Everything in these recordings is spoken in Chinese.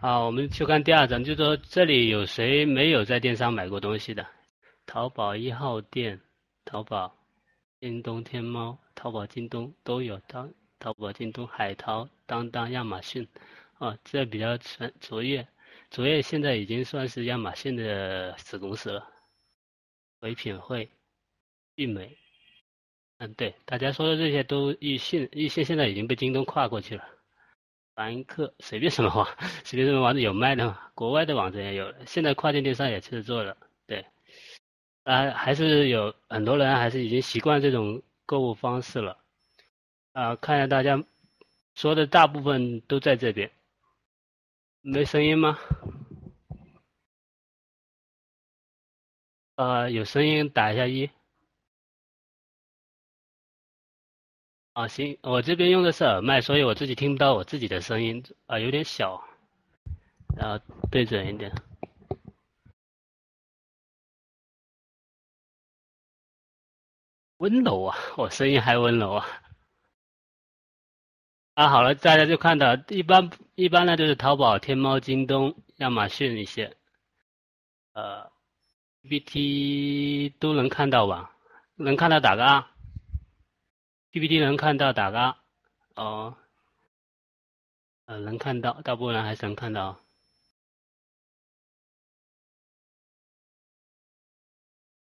好，我们去看第二张，就说这里有谁没有在电商买过东西的？淘宝一号店、淘宝、京东、天猫、淘宝、京东都有，当淘宝、京东、海淘、当当、亚马逊，啊，这比较全。卓越，卓越现在已经算是亚马逊的子公司了。唯品会、聚美，嗯，对，大家说的这些都易信，易信现在已经被京东跨过去了。凡客随便什么网，随便什么网站有卖的嘛？国外的网站也有，现在跨境电商也确实做了。对啊，还是有很多人还是已经习惯这种购物方式了。啊，看一下大家说的大部分都在这边，没声音吗？呃，有声音打一下一。啊，行，我这边用的是耳麦，所以我自己听不到我自己的声音，啊，有点小，然后对准一点。温柔啊，我声音还温柔啊！啊，好了，大家就看到，一般一般呢就是淘宝、天猫、京东、亚马逊一些，呃，PPT 都能看到吧？能看到打个啊？PPT 能看到打个？哦，呃，能看到，大部分人还是能看到。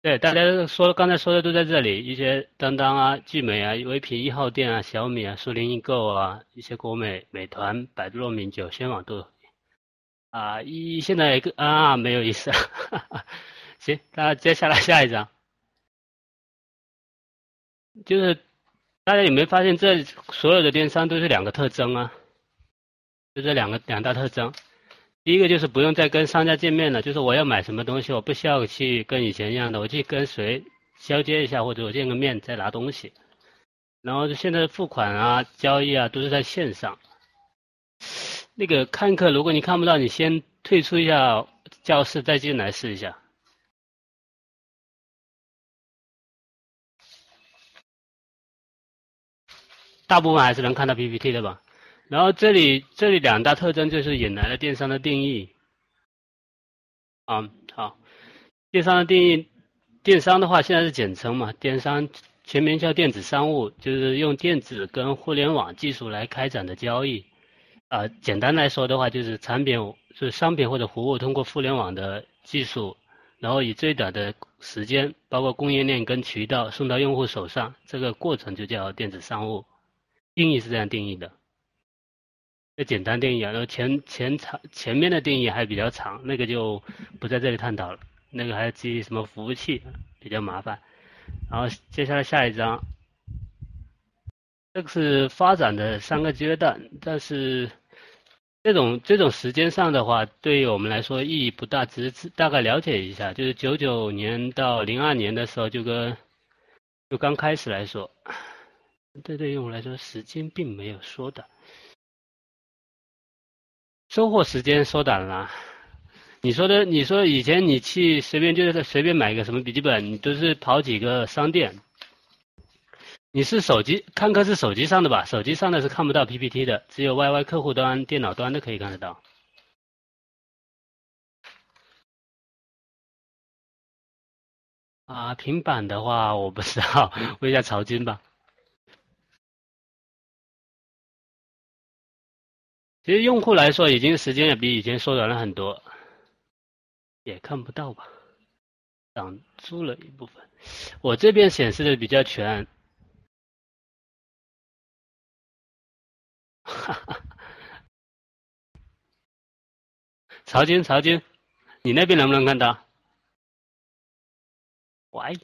对，大家说刚才说的都在这里，一些当当啊、聚美啊、唯品一号店啊、小米啊、苏宁易购啊、一些国美、美团、百度糯米、九轩网都有。啊，一现在啊没有意思，行，那接下来下一张，就是大家有没有发现这所有的电商都是两个特征啊？就这两个两大特征。第一个就是不用再跟商家见面了，就是我要买什么东西，我不需要去跟以前一样的，我去跟谁交接一下，或者我见个面再拿东西。然后现在付款啊、交易啊都是在线上。那个看课，如果你看不到，你先退出一下教室，再进来试一下。大部分还是能看到 PPT 的吧？然后这里这里两大特征就是引来了电商的定义，啊好，电商的定义，电商的话现在是简称嘛，电商全名叫电子商务，就是用电子跟互联网技术来开展的交易，啊简单来说的话就是产品是商品或者服务通过互联网的技术，然后以最短的时间，包括供应链跟渠道送到用户手上，这个过程就叫电子商务，定义是这样定义的。这简单定义啊，然后前前长前面的定义还比较长，那个就不在这里探讨了。那个还要基于什么服务器，比较麻烦。然后接下来下一章，这个是发展的三个阶段，但是这种这种时间上的话，对于我们来说意义不大，只是大概了解一下。就是九九年到零二年的时候，就跟就刚开始来说，这对于我来说时间并没有缩短。收货时间缩短了，你说的，你说以前你去随便就是随便买一个什么笔记本，你都是跑几个商店。你是手机看课是手机上的吧？手机上的是看不到 PPT 的，只有 YY 客户端、电脑端的可以看得到。啊，平板的话我不知道，问一下曹军吧。其实用户来说，已经时间也比以前缩短了很多，也看不到吧？挡住了一部分。我这边显示的比较全。哈哈。曹军，曹军，你那边能不能看到？喂。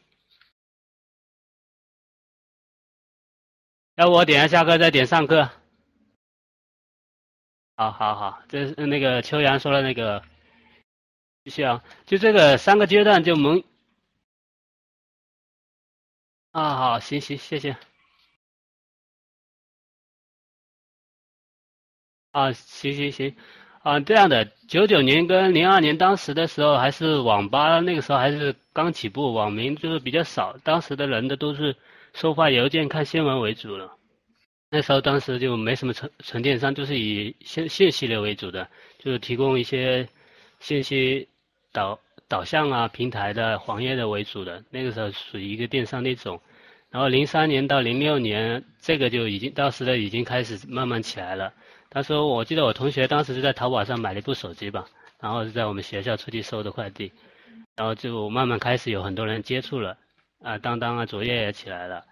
要不我点下下课，再点上课。好好好，这是那个秋阳说的那个，继续啊，就这个三个阶段就蒙啊，好，行行，谢谢。啊，行行行，啊，这样的，九九年跟零二年当时的时候还是网吧，那个时候还是刚起步，网民就是比较少，当时的人的都是收发邮件、看新闻为主了。那时候当时就没什么纯纯电商，就是以信信息类为主的，就是提供一些信息导导向啊平台的黄页的为主的，那个时候属于一个电商的一种。然后零三年到零六年，这个就已经当时的已经开始慢慢起来了。他说，我记得我同学当时是在淘宝上买了一部手机吧，然后是在我们学校出去收的快递，然后就慢慢开始有很多人接触了，啊，当当啊，卓越也起来了，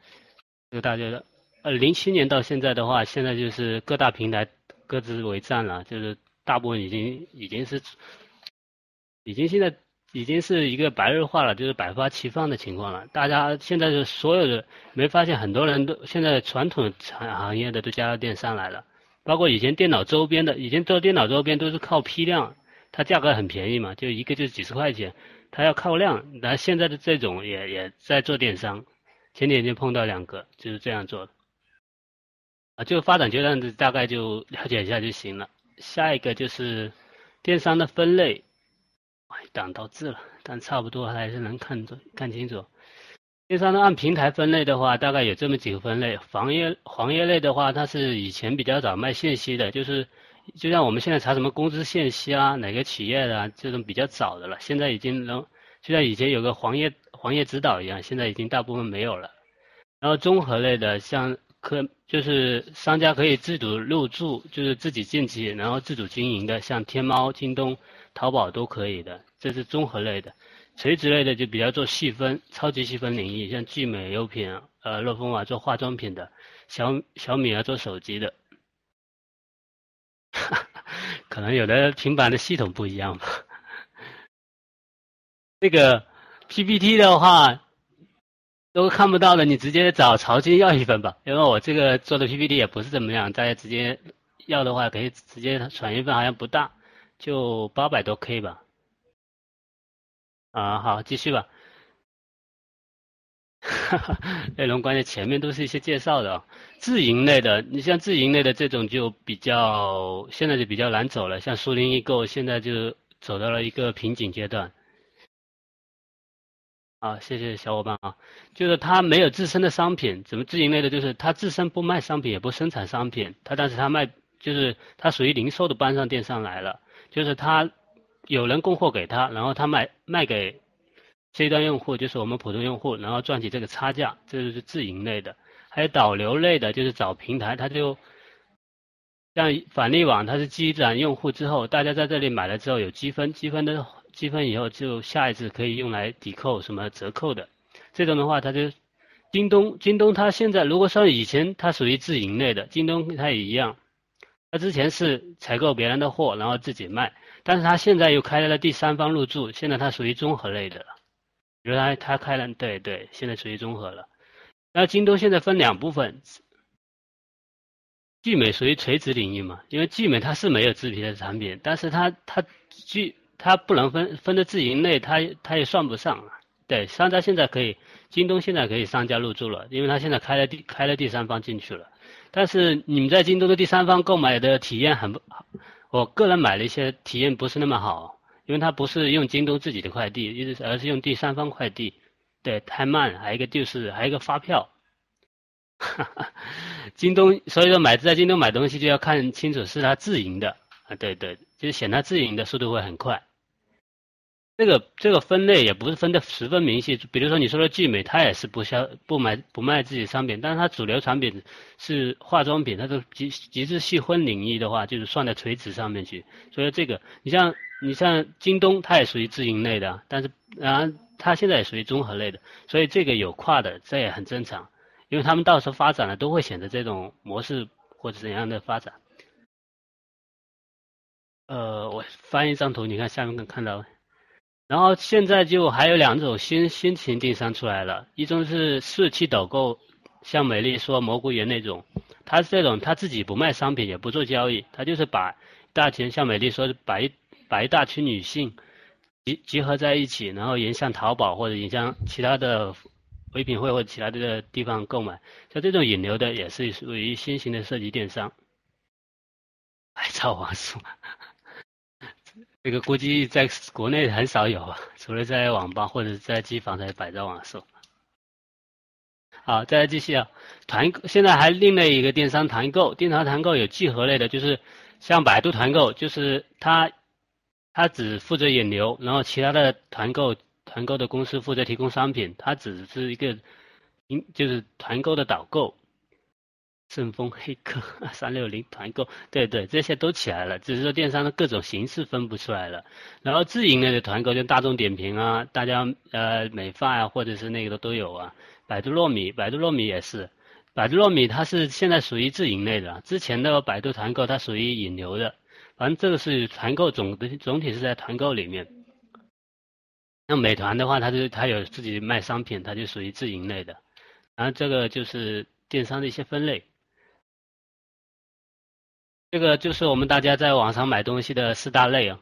就大家。呃，零七年到现在的话，现在就是各大平台各自为战了，就是大部分已经已经是，已经现在已经是一个白热化了，就是百花齐放的情况了。大家现在是所有的，没发现很多人都现在传统产行业的都加入电商来了，包括以前电脑周边的，以前做电脑周边都是靠批量，它价格很便宜嘛，就一个就几十块钱，它要靠量。那现在的这种也也在做电商，前几天碰到两个就是这样做的。啊，就发展阶段的大概就了解一下就行了。下一个就是电商的分类，哎，挡到字了，但差不多还是能看着看清楚。电商的按平台分类的话，大概有这么几个分类。黄页黄页类的话，它是以前比较早卖信息的，就是就像我们现在查什么工资信息啊，哪个企业的这种比较早的了。现在已经能，就像以前有个黄页黄页指导一样，现在已经大部分没有了。然后综合类的像。可就是商家可以自主入驻，就是自己进去，然后自主经营的，像天猫、京东、淘宝都可以的，这是综合类的。垂直类的就比较做细分，超级细分领域，像聚美优品、呃乐风啊做化妆品的，小小米啊做手机的。可能有的平板的系统不一样吧。这个 PPT 的话。都看不到的，你直接找曹金要一份吧，因为我这个做的 PPT 也不是怎么样，大家直接要的话可以直接传一份，好像不大，就八百多 K 吧。啊，好，继续吧。内容关键前面都是一些介绍的，自营类的，你像自营类的这种就比较，现在就比较难走了，像苏宁易购现在就走到了一个瓶颈阶段。啊，谢谢小伙伴啊，就是他没有自身的商品，怎么自营类的？就是他自身不卖商品，也不生产商品，他但是他卖，就是他属于零售的搬上电商来了，就是他有人供货给他，然后他卖卖给 C 端用户，就是我们普通用户，然后赚取这个差价，这就是自营类的。还有导流类的，就是找平台，他就像返利网，它是积攒用户之后，大家在这里买了之后有积分，积分的。积分以后就下一次可以用来抵扣什么折扣的，这种的话，它就京东，京东它现在如果说以前它属于自营类的，京东它也一样，它之前是采购别人的货然后自己卖，但是它现在又开了第三方入驻，现在它属于综合类的了。原来它开了，对对，现在属于综合了。那京东现在分两部分，聚美属于垂直领域嘛，因为聚美它是没有自皮的产品，但是它它聚。它不能分分的自营类，它它也算不上。对，商家现在可以，京东现在可以商家入驻了，因为它现在开了第开了第三方进去了。但是你们在京东的第三方购买的体验很不好，我个人买了一些体验不是那么好，因为它不是用京东自己的快递，一直而是用第三方快递，对，太慢。还有一个就是还有一个发票，哈 哈京东，所以说买在京东买东西就要看清楚是它自营的啊，对对，就是选它自营的速度会很快。这个这个分类也不是分的十分明细，比如说你说的聚美，它也是不销不买不卖自己商品，但是它主流产品是化妆品，它都极极致细分领域的话，就是算在垂直上面去。所以这个，你像你像京东，它也属于自营类的，但是啊，它现在也属于综合类的，所以这个有跨的，这也很正常，因为他们到时候发展了都会选择这种模式或者怎样的发展。呃，我翻一张图，你看下面能看到。然后现在就还有两种新新型电商出来了，一种是四期导购，像美丽说蘑菇园那种，他是这种他自己不卖商品也不做交易，他就是把大群像美丽说把一把一大群女性集集合在一起，然后引向淘宝或者引向其他的唯品会或者其他的地方购买，像这种引流的也是属于新型的涉及电商，百兆网速。这个估计在国内很少有啊，除了在网吧或者在机房才摆在网售。好，再来继续啊，团现在还另类一个电商团购，电商团购有聚合类的，就是像百度团购，就是它它只负责引流，然后其他的团购团购的公司负责提供商品，它只是一个，就是团购的导购。顺丰黑客 三六零团购，对对，这些都起来了，只是说电商的各种形式分不出来了。然后自营类的团购，就大众点评啊，大家呃美发啊，或者是那个的都有啊。百度糯米，百度糯米也是，百度糯米它是现在属于自营类的，之前的百度团购它属于引流的。反正这个是团购总的总体是在团购里面。像美团的话，它就它有自己卖商品，它就属于自营类的。然后这个就是电商的一些分类。这个就是我们大家在网上买东西的四大类啊。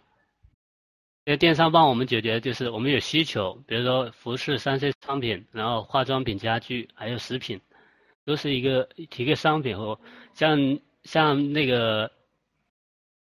因为电商帮我们解决，就是我们有需求，比如说服饰、三 C 商品，然后化妆品、家具，还有食品，都是一个提个商品或像像那个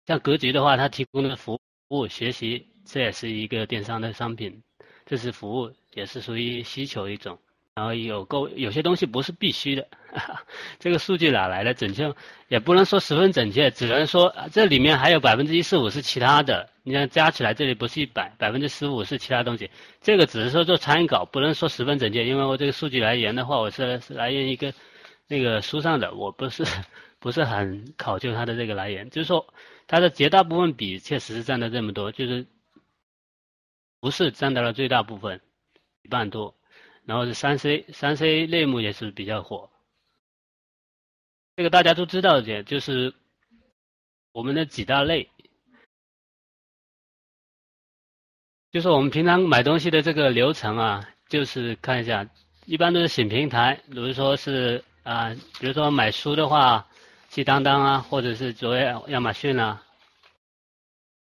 像格局的话，它提供的服务、学习，这也是一个电商的商品，这是服务，也是属于需求一种。然后有购有些东西不是必须的，这个数据哪来的？准确也不能说十分准确，只能说这里面还有百分之一十五是其他的。你看加起来这里不是一百，百分之十五是其他东西。这个只是说做参考，不能说十分准确，因为我这个数据来源的话，我是来源一个那个书上的，我不是不是很考究它的这个来源。就是说它的绝大部分比确实是占到这么多，就是不是占到了最大部分，一半多。然后是三 C，三 C 类目也是比较火。这个大家都知道的，就是我们的几大类，就是我们平常买东西的这个流程啊，就是看一下，一般都是选平台，比如说是啊，比如说买书的话，去当当啊，或者是作为亚马逊啊。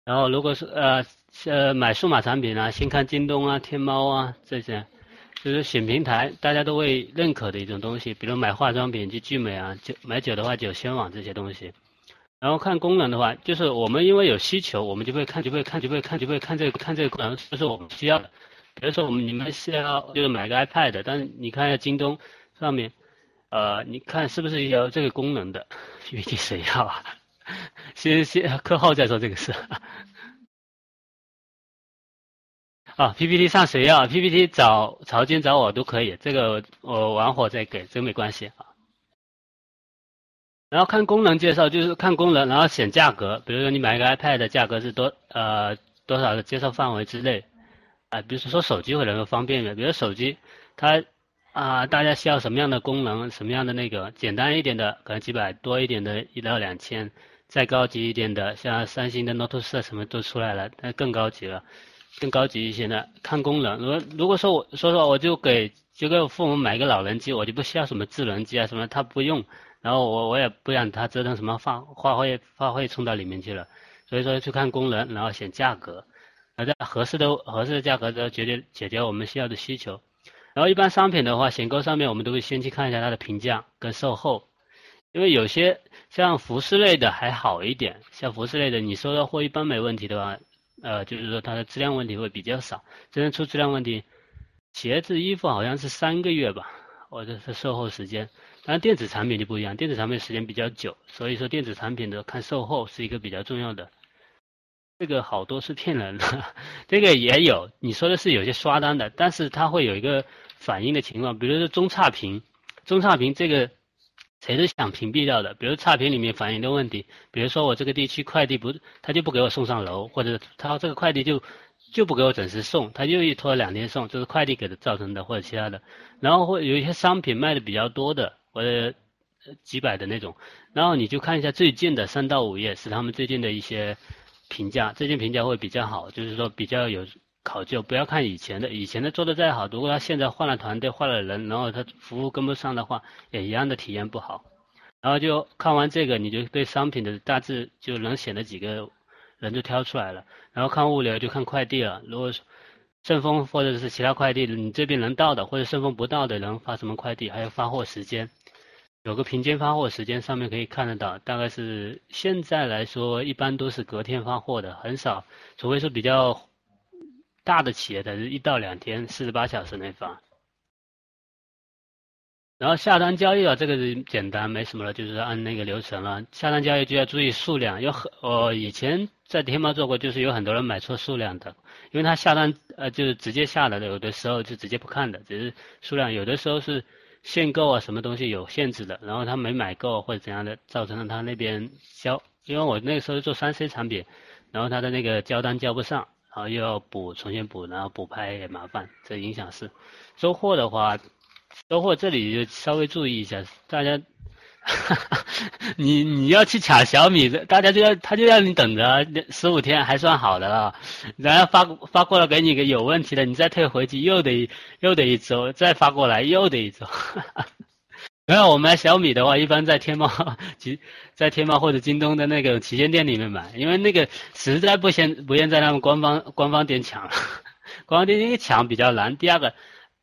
然后如果是呃呃买数码产品啊，先看京东啊、天猫啊这些。就是选平台，大家都会认可的一种东西，比如买化妆品去聚美啊，酒买酒的话酒仙网这些东西。然后看功能的话，就是我们因为有需求，我们就会看，就会看，就会看，就会看这个看这个功能，这是我们需要的。比如说我们你们是要就是买个 iPad，但是你看一下京东上面，呃，你看是不是有这个功能的？PPT 谁要啊？先先课后再说这个事。啊，PPT 上谁要？PPT 找曹军找我都可以，这个我完活再给，这没关系啊。然后看功能介绍，就是看功能，然后选价格。比如说你买一个 iPad，的价格是多呃多少的接受范围之内啊？比如说手机会能够方便点，比如手机它啊大家需要什么样的功能，什么样的那个简单一点的，可能几百多一点的，一到两千，再高级一点的，像三星的 Note 四什么都出来了，那更高级了。更高级一些的，看功能。如如果说我说实话我就给就给我父母买个老人机，我就不需要什么智能机啊什么，他不用，然后我我也不让他折腾什么话话费话费充到里面去了。所以说去看功能，然后选价格，而在合适的合适的价格，后解决解决我们需要的需求。然后一般商品的话，选购上面我们都会先去看一下它的评价跟售后，因为有些像服饰类的还好一点，像服饰类的你收到货一般没问题的话。呃，就是说它的质量问题会比较少，真正出质量问题，鞋子、衣服好像是三个月吧，或者是售后时间。但电子产品就不一样，电子产品时间比较久，所以说电子产品的看售后是一个比较重要的。这个好多是骗人的，这个也有，你说的是有些刷单的，但是它会有一个反应的情况，比如说中差评，中差评这个。谁都想屏蔽掉的，比如差评里面反映的问题，比如说我这个地区快递不，他就不给我送上楼，或者他这个快递就就不给我准时送，他又一拖两天送，这是快递给的造成的或者其他的。然后会有一些商品卖的比较多的，或者几百的那种，然后你就看一下最近的三到五页是他们最近的一些评价，最近评价会比较好，就是说比较有。考究不要看以前的，以前的做的再好，如果他现在换了团队换了人，然后他服务跟不上的话，也一样的体验不好。然后就看完这个，你就对商品的大致就能选的几个人就挑出来了。然后看物流就看快递了，如果顺丰或者是其他快递，你这边能到的或者顺丰不到的能发什么快递，还有发货时间，有个平均发货时间上面可以看得到，大概是现在来说一般都是隔天发货的，很少，除非是比较。大的企业的是一到两天，四十八小时内发。然后下单交易啊，这个是简单，没什么了，就是按那个流程了。下单交易就要注意数量，有很我以前在天猫做过，就是有很多人买错数量的，因为他下单呃就是直接下来的，有的时候就直接不看的，只是数量，有的时候是限购啊，什么东西有限制的，然后他没买够或者怎样的，造成了他那边交，因为我那个时候做三 C 产品，然后他的那个交单交不上，然后又要补重新补，然后补拍也麻烦，这影响是收货的话。收货这里就稍微注意一下，大家，你你要去抢小米的，大家就要他就要你等着十五天还算好的了，然后发发过来给你个有问题的，你再退回去又得又得一周，再发过来又得一周。没有我买小米的话，一般在天猫、在天猫或者京东的那个旗舰店里面买，因为那个实在不先不愿在他们官方官方店抢了，官方店一抢比较难。第二个。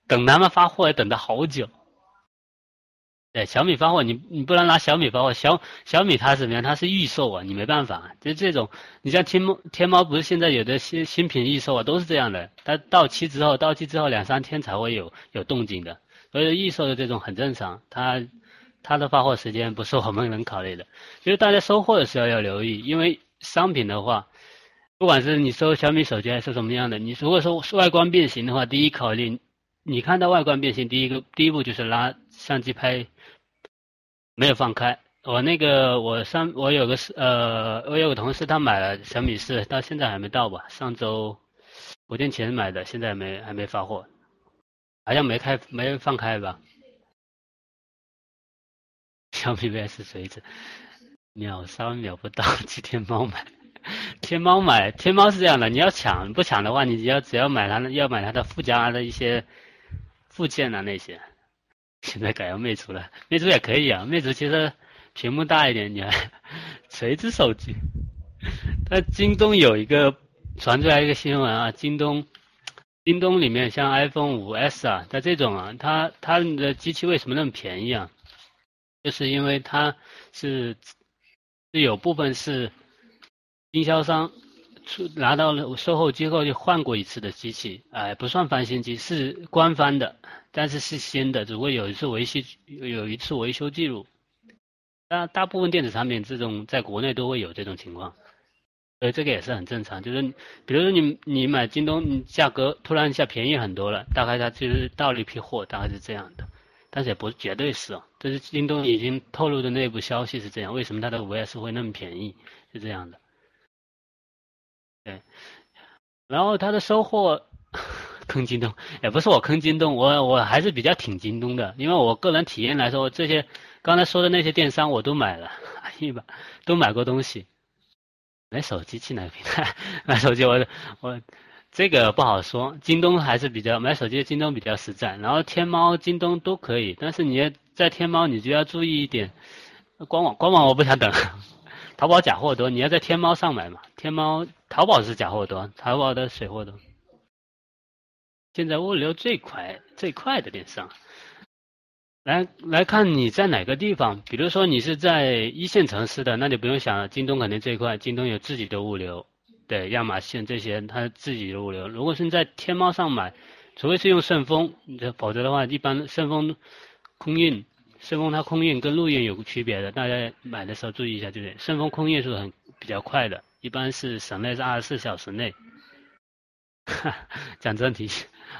等他们发货要等的好久，对小米发货，你你不能拿小米发货，小小米它怎么样？它是预售啊，你没办法。就这种，你像天猫，天猫不是现在有的新新品预售啊，都是这样的。它到期之后，到期之后两三天才会有有动静的，所以预售的这种很正常。它它的发货时间不是我们能考虑的，就是大家收货的时候要留意，因为商品的话，不管是你收小米手机还是什么样的，你如果说外观变形的话，第一考虑。你看到外观变形，第一个第一步就是拿相机拍，没有放开。我那个我上我有个呃，我有个同事他买了小米四，到现在还没到吧？上周五天前买的，现在没还没发货，好像没开没放开吧？小米 VS 锤子秒杀秒不到，去天猫买。天猫买天猫是这样的，你要抢不抢的话，你要只要买它要买它的附加的一些。附件啊那些，现在改用魅族了，魅族也可以啊。魅族其实屏幕大一点，你还 锤子手机。但京东有一个传出来一个新闻啊，京东，京东里面像 iPhone 五 S 啊，它这种啊，它它的机器为什么那么便宜啊？就是因为它是有部分是经销商。出拿到了售后机构就换过一次的机器，哎，不算翻新机，是官方的，但是是新的，只不过有一次维修有一次维修记录。大大部分电子产品这种在国内都会有这种情况，对这个也是很正常。就是比如说你你买京东，价格突然一下便宜很多了，大概它就是到了一批货，大概是这样的，但是也不绝对是哦，这是京东已经透露的内部消息是这样。为什么它的五 S 会那么便宜？是这样的。对，然后他的收获坑京东，也不是我坑京东，我我还是比较挺京东的，因为我个人体验来说，这些刚才说的那些电商我都买了，一把都买过东西。买手机去哪个平台？买手机我我这个不好说，京东还是比较买手机，京东比较实在，然后天猫、京东都可以，但是你要在天猫你就要注意一点，官网官网我不想等。淘宝假货多，你要在天猫上买嘛？天猫、淘宝是假货多，淘宝的水货多。现在物流最快、最快的电商，来来看你在哪个地方。比如说你是在一线城市的，那你不用想了，京东肯定最快。京东有自己的物流，对，亚马逊这些它自己的物流。如果是在天猫上买，除非是用顺丰，否则的话，一般顺丰空运。顺丰它空运跟陆运有个区别的，大家买的时候注意一下，就是顺丰空运是很比较快的，一般是省内是二十四小时内。哈 讲真题，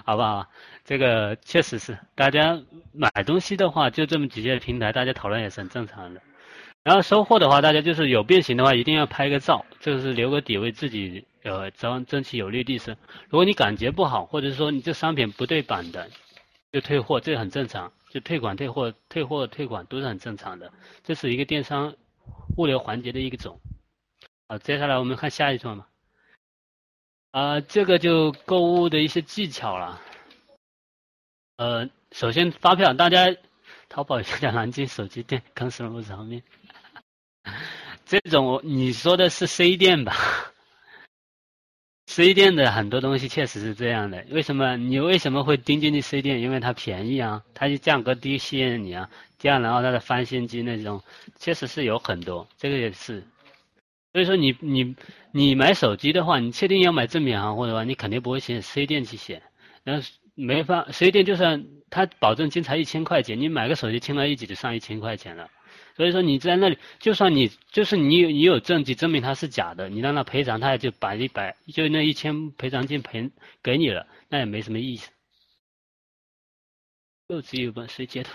好不好？这个确实是，大家买东西的话，就这么几个平台，大家讨论也是很正常的。然后收货的话，大家就是有变形的话，一定要拍个照，就是留个底，为自己呃争争取有利地势。如果你感觉不好，或者说你这商品不对版的，就退货，这很正常。就退款、退货、退货、退款都是很正常的，这是一个电商物流环节的一个种。好，接下来我们看下一段嘛。啊，这个就购物的一些技巧了。呃，首先发票，大家淘宝叫南京手机店，康师傅上面，这种你说的是 C 店吧？C 店的很多东西确实是这样的，为什么你为什么会盯进去 C 店？因为它便宜啊，它就价格低吸引你啊。这样，然后它的翻新机那种，确实是有很多，这个也是。所以说，你你你买手机的话，你确定要买正品行货的话，你肯定不会选 C 店去选。然后没法，，C 店就算他保证金才一千块钱，你买个手机轻而易举就上一千块钱了。所以说你在那里，就算你就是你有你有证据证明它是假的，你让他赔偿，他也就百一百就那一千赔偿金赔给你了，那也没什么意思。又只有本谁截图？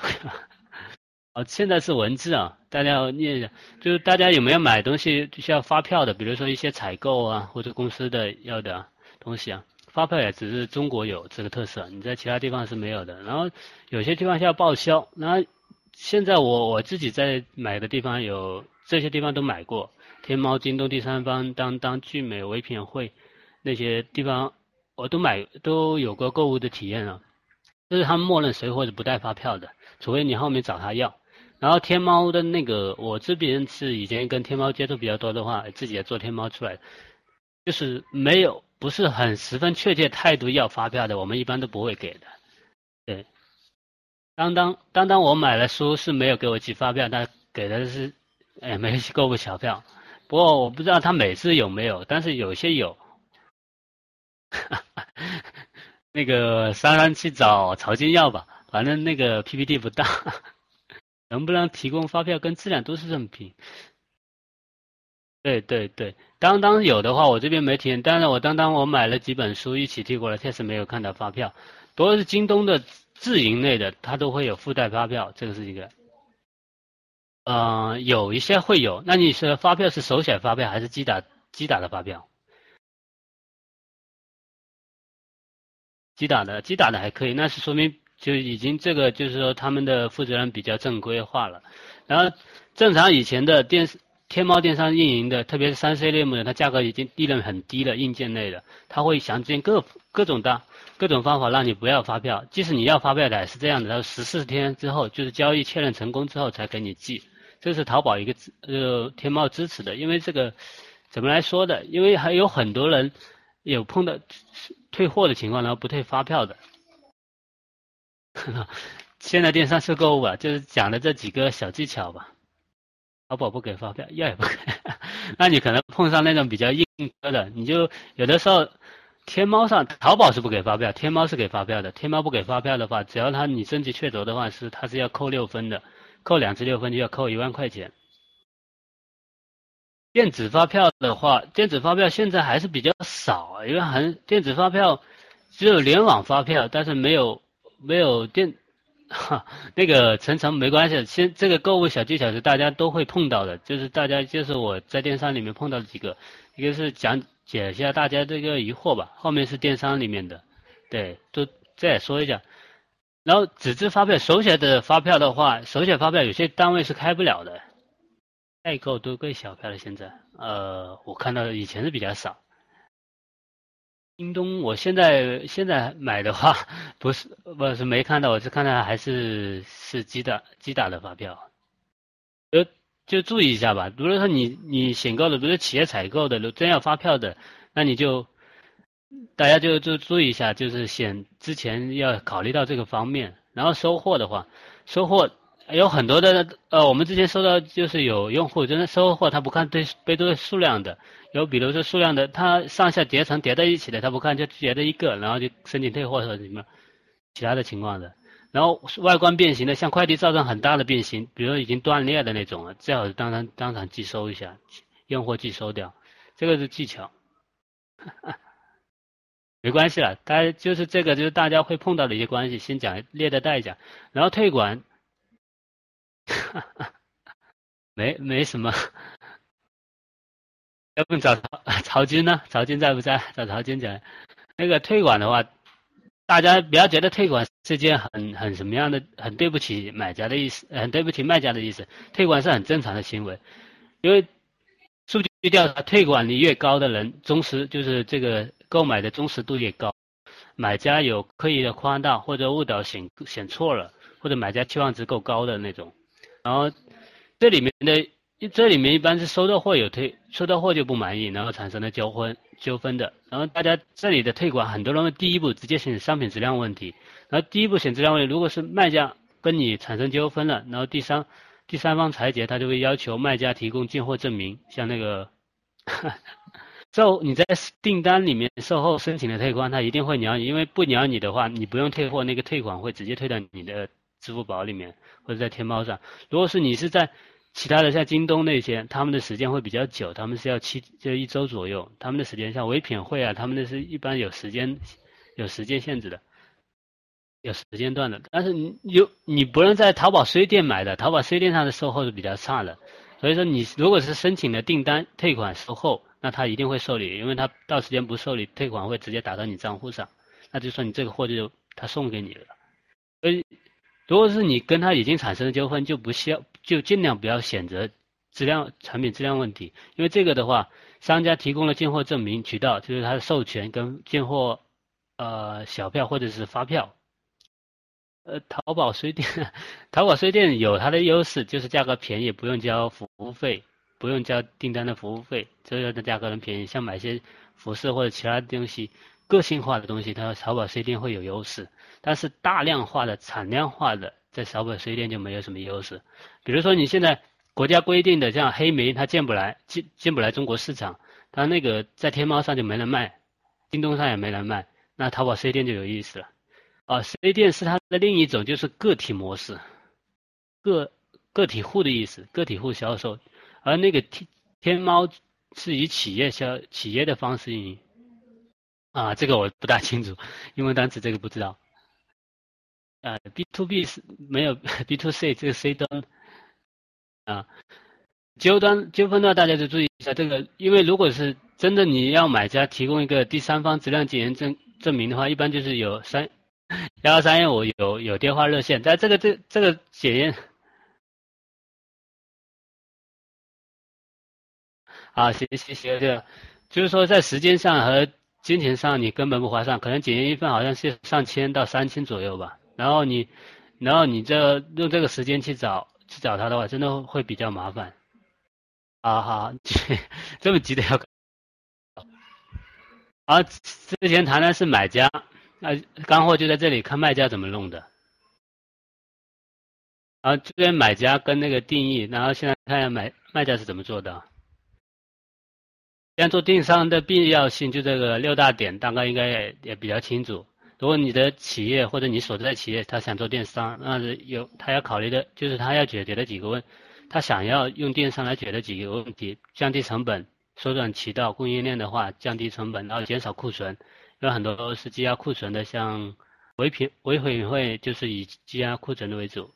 哦，现在是文字啊，大家要念一下。就是大家有没有买东西需要发票的？比如说一些采购啊，或者公司的要的东西啊，发票也只是中国有这个特色，你在其他地方是没有的。然后有些地方需要报销。然后现在我我自己在买的地方有这些地方都买过，天猫、京东、第三方、当当、聚美、唯品会那些地方我都买都有过购物的体验啊。就是他们默认谁或者不带发票的，除非你后面找他要。然后天猫的那个，我这边是以前跟天猫接触比较多的话，自己也做天猫出来，就是没有不是很十分确切态度要发票的，我们一般都不会给的。对，当当当当，我买了书是没有给我寄发票，但给的是哎没购物小票。不过我不知道他每次有没有，但是有些有。那个珊珊去找曹金要吧，反正那个 PPT 不大。能不能提供发票跟质量都是正品？对对对，当当有的话，我这边没体验。但是我当当我买了几本书一起寄过来，确实没有看到发票。不过是京东的自营类的，它都会有附带发票，这个是一个。嗯，有一些会有。那你是发票是手写发票还是机打机打的发票？机打的，机打的还可以，那是说明。就已经这个就是说他们的负责人比较正规化了，然后正常以前的电天猫电商运营的，特别是三 C 类目的，它价格已经利润很低了，硬件类的，他会想尽各各种的各种方法让你不要发票，即使你要发票的也是这样的，他十四天之后就是交易确认成功之后才给你寄，这是淘宝一个呃天猫支持的，因为这个怎么来说的？因为还有很多人有碰到退货的情况，然后不退发票的。现在电商是购物啊，就是讲的这几个小技巧吧。淘宝不给发票，要也不给，那你可能碰上那种比较硬核的，你就有的时候天猫上淘宝是不给发票，天猫是给发票的。天猫不给发票的话，只要他你升级确凿的话，是他是要扣六分的，扣两次六分就要扣一万块钱。电子发票的话，电子发票现在还是比较少，因为很电子发票只有联网发票，但是没有。没有电，哈，那个陈诚没关系。先这个购物小技巧是大家都会碰到的，就是大家就是我在电商里面碰到的几个，一个是讲解一下大家这个疑惑吧，后面是电商里面的，对，都再说一下。然后纸质发票、手写的发票的话，手写发票有些单位是开不了的，代购都归小票了。现在，呃，我看到以前是比较少。京东，我现在现在买的话，不是不是没看到，我是看到还是是机打机打的发票，就就注意一下吧。如果说你你选购的，比如说企业采购的，如真要发票的，那你就大家就就注意一下，就是选之前要考虑到这个方面。然后收货的话，收货。有很多的呃，我们之前收到就是有用户真的收货，他不看对背对数量的，有比如说数量的，他上下叠层叠在一起的，他不看就叠的一个，然后就申请退货或者什么其他的情况的。然后外观变形的，像快递造成很大的变形，比如已经断裂的那种，最好是当场当场寄收一下，验货寄收掉，这个是技巧。没关系了，大家就是这个就是大家会碰到的一些关系，先讲列的代价，然后退款。没没什么，要不找曹 曹军呢？曹军在不在？找曹军讲。那个退款的话，大家不要觉得退款是件很很什么样的，很对不起买家的意思，很对不起卖家的意思。退款是很正常的行为，因为数据调查，退款率越高的人，忠实就是这个购买的忠实度越高。买家有刻意的夸大或者误导选选错了，或者买家期望值够高的那种。然后这里面的这里面一般是收到货有退，收到货就不满意，然后产生了纠纷纠纷的。然后大家这里的退款，很多人第一步直接选商品质量问题，然后第一步选质量问题，如果是卖家跟你产生纠纷了，然后第三第三方裁决，他就会要求卖家提供进货证明，像那个 售你在订单里面售后申请的退款，他一定会鸟你，因为不鸟你的话，你不用退货，那个退款会直接退到你的支付宝里面或者在天猫上。如果是你是在其他的像京东那些，他们的时间会比较久，他们是要七就一周左右，他们的时间像唯品会啊，他们的是一般有时间有时间限制的，有时间段的。但是你有你不能在淘宝 C 店买的，淘宝 C 店上的售后是比较差的。所以说你如果是申请的订单退款售后。那他一定会受理，因为他到时间不受理，退款会直接打到你账户上，那就说你这个货就他送给你了。如果是你跟他已经产生了纠纷，就不需要，就尽量不要选择质量产品质量问题，因为这个的话，商家提供了进货证明渠道，就是他的授权跟进货呃小票或者是发票。呃，淘宝水店，淘宝水店有它的优势，就是价格便宜，不用交服务费。不用交订单的服务费，这样的价格能便宜。像买些服饰或者其他东西，个性化的东西，它淘宝 C 店会有优势。但是大量化的、产量化的，在小本 C 店就没有什么优势。比如说你现在国家规定的，像黑莓它进不来，进进不来中国市场，它那个在天猫上就没人卖，京东上也没人卖，那淘宝 C 店就有意思了。啊，C 店是它的另一种，就是个体模式，个个体户的意思，个体户销售。而那个天天猫是以企业销企业的方式运营，啊，这个我不大清楚，英文单词这个不知道。啊，B to B 是没有 B to C 这个 C 端，啊，纠端纠纷的话大家就注意一下这个，因为如果是真的你要买家提供一个第三方质量检验证证明的话，一般就是有三幺二三幺五有有电话热线，但这个这这个检验。啊，行行行，这就是说在时间上和金钱上你根本不划算，可能检验一份好像是上千到三千左右吧。然后你，然后你这用这个时间去找去找他的话，真的会比较麻烦。啊好，这么急的要。啊，之前谈的是买家，那干货就在这里，看卖家怎么弄的。啊，这边买家跟那个定义，然后现在看一下买卖家是怎么做的。像做电商的必要性，就这个六大点，大概应该也也比较清楚。如果你的企业或者你所在企业他想做电商，那是有他要考虑的，就是他要解决的几个问，他想要用电商来解决几个问题：降低成本、缩短渠道、供应链的话，降低成本，然后减少库存。有很多是积压库存的，像唯品唯品会就是以积压库存的为主。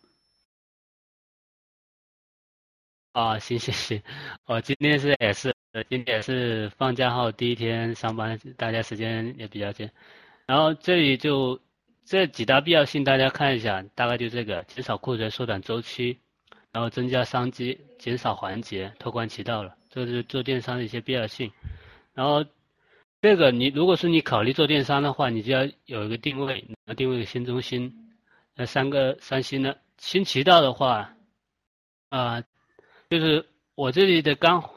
啊，行行行，我今天是也是。今天是放假后第一天上班，大家时间也比较紧。然后这里就这几大必要性，大家看一下，大概就这个：减少库存、缩短周期，然后增加商机、减少环节、拓宽渠道了。这是做电商的一些必要性。然后这个你如果是你考虑做电商的话，你就要有一个定位，定位个新中心。那三个三星的新渠道的话，啊，就是我这里的刚。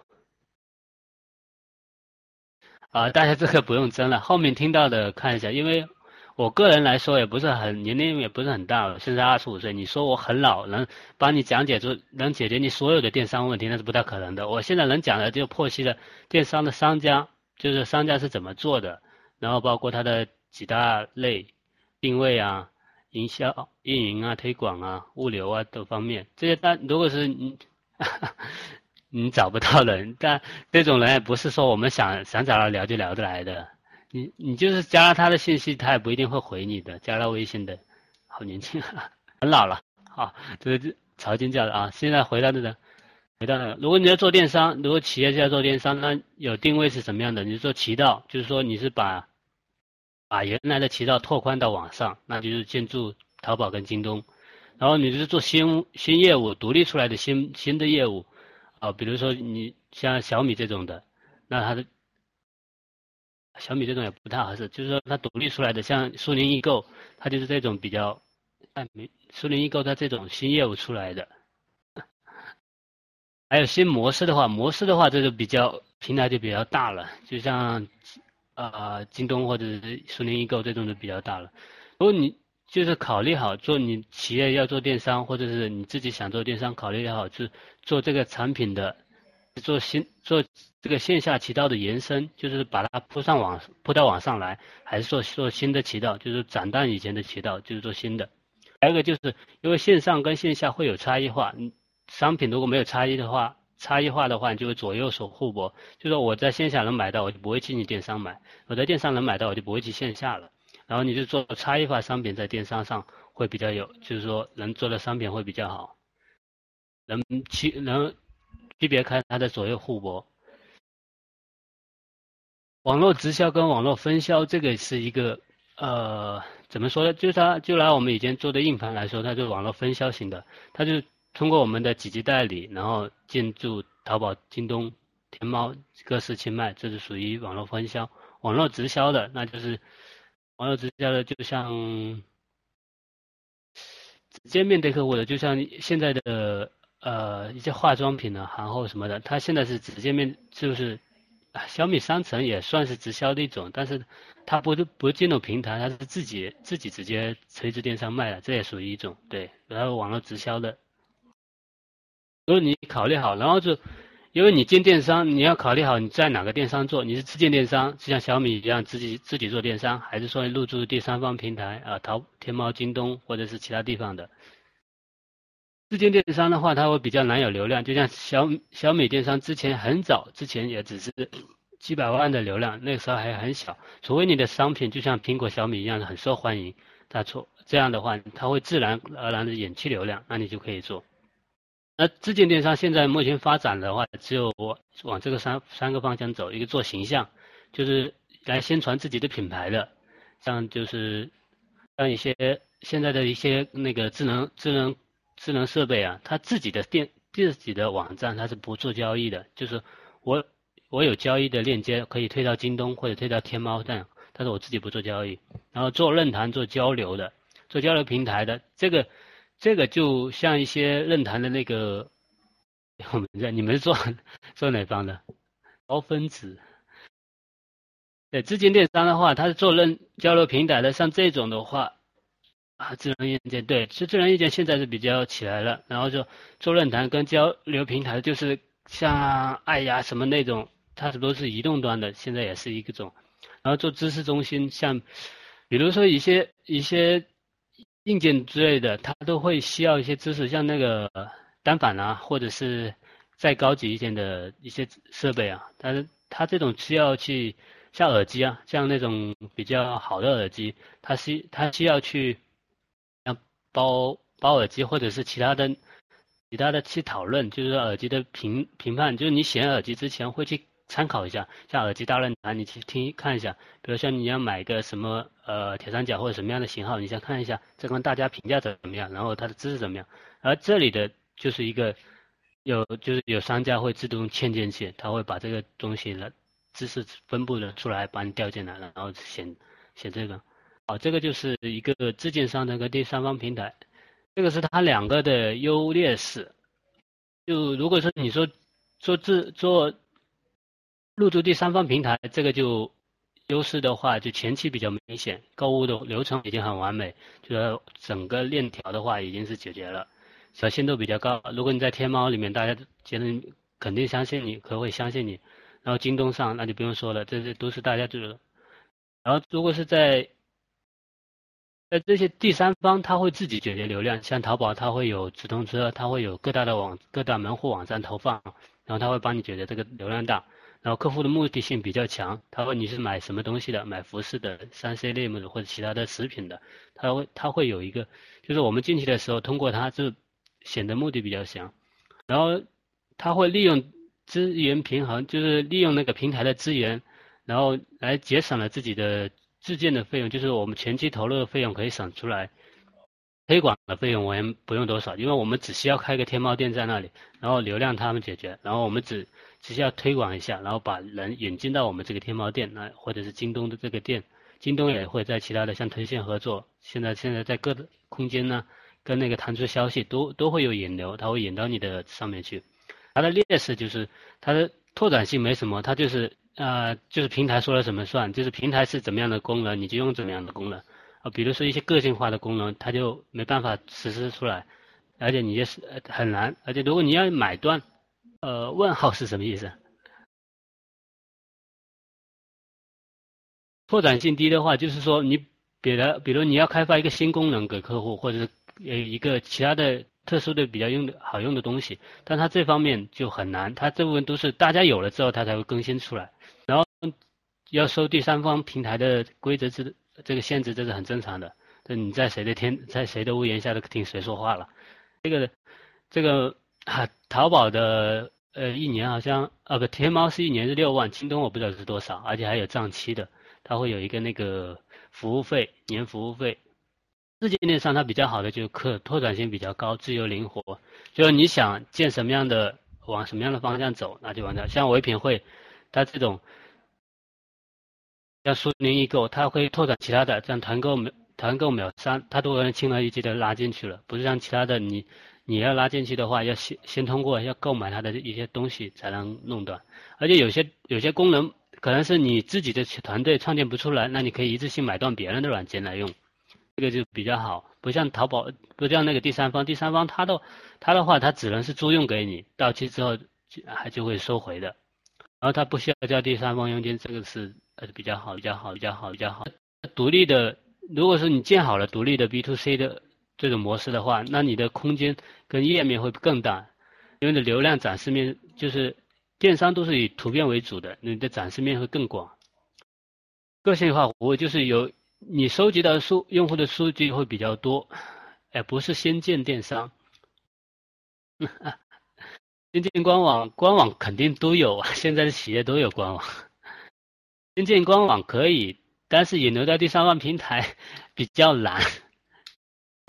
啊，大家这个不用争了。后面听到的看一下，因为我个人来说也不是很年龄也不是很大了，现在二十五岁。你说我很老，能帮你讲解出能解决你所有的电商问题，那是不太可能的。我现在能讲的就剖析了电商的商家，就是商家是怎么做的，然后包括它的几大类定位啊、营销、运营啊、推广啊、物流啊等方面。这些单如果是你。你找不到人，但这种人也不是说我们想想找他聊就聊得来的。你你就是加了他的信息，他也不一定会回你的。加了微信的，好年轻啊，很老了。好，这是曹金教的啊。现在回到这个，回到那个，如果你要做电商，如果企业要做电商，那有定位是什么样的？你做渠道，就是说你是把把原来的渠道拓宽到网上，那就是建筑淘宝跟京东。然后你就是做新新业务，独立出来的新新的业务。啊，比如说你像小米这种的，那它的小米这种也不太合适，就是说它独立出来的，像苏宁易购，它就是这种比较，哎，没苏宁易购它这种新业务出来的，还有新模式的话，模式的话这就比较平台就比较大了，就像啊京东或者是苏宁易购这种就比较大了，如果你。就是考虑好做你企业要做电商，或者是你自己想做电商，考虑好是做这个产品的做新做这个线下渠道的延伸，就是把它铺上网铺到网上来，还是做做新的渠道，就是斩断以前的渠道，就是做新的。还有一个就是因为线上跟线下会有差异化，商品如果没有差异的话，差异化的话你就会左右手互搏。就说我在线下能买到，我就不会进你电商买；我在电商能买到，我就不会去线下了。然后你就做差异化商品在电商上会比较有，就是说能做的商品会比较好，能区能。区别开它的左右互搏，网络直销跟网络分销这个是一个呃怎么说呢？就是它就拿我们以前做的硬盘来说，它就是网络分销型的，它就通过我们的几级代理，然后进驻淘宝、京东、天猫各式去卖，这是属于网络分销。网络直销的，那就是网络直销的，就像直接面对客户的，就像现在的。呃，一些化妆品呢，然后什么的，它现在是直接面，就是？小米商城也算是直销的一种，但是它不是不进入平台，它是自己自己直接垂直电商卖的，这也属于一种对，然后网络直销的。如果你考虑好，然后就因为你进电商，你要考虑好你在哪个电商做，你是自建电商，就像小米一样自己自己做电商，还是说入驻第三方平台啊，淘天猫、京东或者是其他地方的。自建电商的话，它会比较难有流量，就像小小米电商之前很早之前也只是几百万的流量，那个时候还很小。除非你的商品就像苹果、小米一样很受欢迎，它出这样的话，它会自然而然的引起流量，那你就可以做。那自建电商现在目前发展的话，只有往这个三三个方向走，一个做形象，就是来宣传自己的品牌的，像就是像一些现在的一些那个智能智能。智能设备啊，它自己的店、自己的网站，它是不做交易的。就是我我有交易的链接，可以推到京东或者推到天猫这样，但是我自己不做交易。然后做论坛、做交流的、做交流平台的，这个这个就像一些论坛的那个，我们在你们做做哪方的？高分子。对，资金电商的话，它是做论交流平台的，像这种的话。啊，智能硬件对，其实智能硬件现在是比较起来了，然后就做论坛跟交流平台，就是像爱呀什么那种，它是都是移动端的，现在也是一个种。然后做知识中心，像比如说一些一些硬件之类的，它都会需要一些知识，像那个单反啊，或者是再高级一点的一些设备啊，但是它这种需要去像耳机啊，像那种比较好的耳机，它需它需要去。像包包耳机或者是其他的其他的去讨论，就是耳机的评评判，就是你选耳机之前会去参考一下，像耳机大论坛你去听看一下，比如说你要买个什么呃铁三角或者什么样的型号，你先看一下，再看大家评价怎么样，然后它的资质怎么样。而这里的就是一个有就是有商家会自动嵌进去，他会把这个东西的知识分布的出来，把你调进来了，然后选选这个。好，这个就是一个自建商的个第三方平台，这个是它两个的优劣势。就如果说你说做自做入驻第三方平台，这个就优势的话，就前期比较明显，购物的流程已经很完美，就是整个链条的话已经是解决了，小心度比较高。如果你在天猫里面，大家觉得肯定相信你，可会相信你。然后京东上那就不用说了，这些都是大家就是。然后如果是在在这些第三方，他会自己解决流量，像淘宝，它会有直通车，它会有各大的网、各大门户网站投放，然后他会帮你解决这个流量大。然后客户的目的性比较强，他问你是买什么东西的，买服饰的、三 C 类目的或者其他的食品的，他会他会有一个，就是我们进去的时候，通过它就显得目的比较强。然后他会利用资源平衡，就是利用那个平台的资源，然后来节省了自己的。自建的费用就是我们前期投入的费用可以省出来，推广的费用我们不用多少，因为我们只需要开个天猫店在那里，然后流量他们解决，然后我们只只需要推广一下，然后把人引进到我们这个天猫店，那或者是京东的这个店，京东也会在其他的像腾讯合作，现在现在在各的空间呢，跟那个弹出消息都都会有引流，它会引到你的上面去。它的劣势就是它的拓展性没什么，它就是。呃，就是平台说了什么算，就是平台是怎么样的功能，你就用怎么样的功能啊。比如说一些个性化的功能，它就没办法实施出来，而且你也是很难。而且如果你要买断，呃，问号是什么意思？拓展性低的话，就是说你比的比如你要开发一个新功能给客户，或者是呃一个其他的特殊的比较用的好用的东西，但它这方面就很难，它这部分都是大家有了之后，它才会更新出来，然后要收第三方平台的规则制这个限制，这是很正常的。这你在谁的天，在谁的屋檐下都听谁说话了。这个这个啊，淘宝的呃一年好像啊不，天猫是一年是六万，京东我不知道是多少，而且还有账期的。它会有一个那个服务费，年服务费。世界电商它比较好的就是可拓展性比较高，自由灵活。就是你想建什么样的，往什么样的方向走，那就往那。像唯品会，它这种像苏宁易购，它会拓展其他的，像团购秒团购秒杀，它都能轻而易举的拉进去了。不是像其他的，你你要拉进去的话，要先先通过要购买它的一些东西才能弄断。而且有些有些功能。可能是你自己的团队创建不出来，那你可以一次性买断别人的软件来用，这个就比较好。不像淘宝，不像那个第三方，第三方他的他的话，他只能是租用给你，到期之后还就会收回的。然后他不需要交第三方佣金，这个是呃比较好，比较好，比较好，比较好。独立的，如果说你建好了独立的 B to C 的这种模式的话，那你的空间跟页面会更大，因为你的流量展示面就是。电商都是以图片为主的，你的展示面会更广。个性化服务就是有你收集到数用户的数据会比较多，哎，不是先建电商，先建官网，官网肯定都有啊，现在的企业都有官网。先建官网可以，但是引流到第三方平台比较难。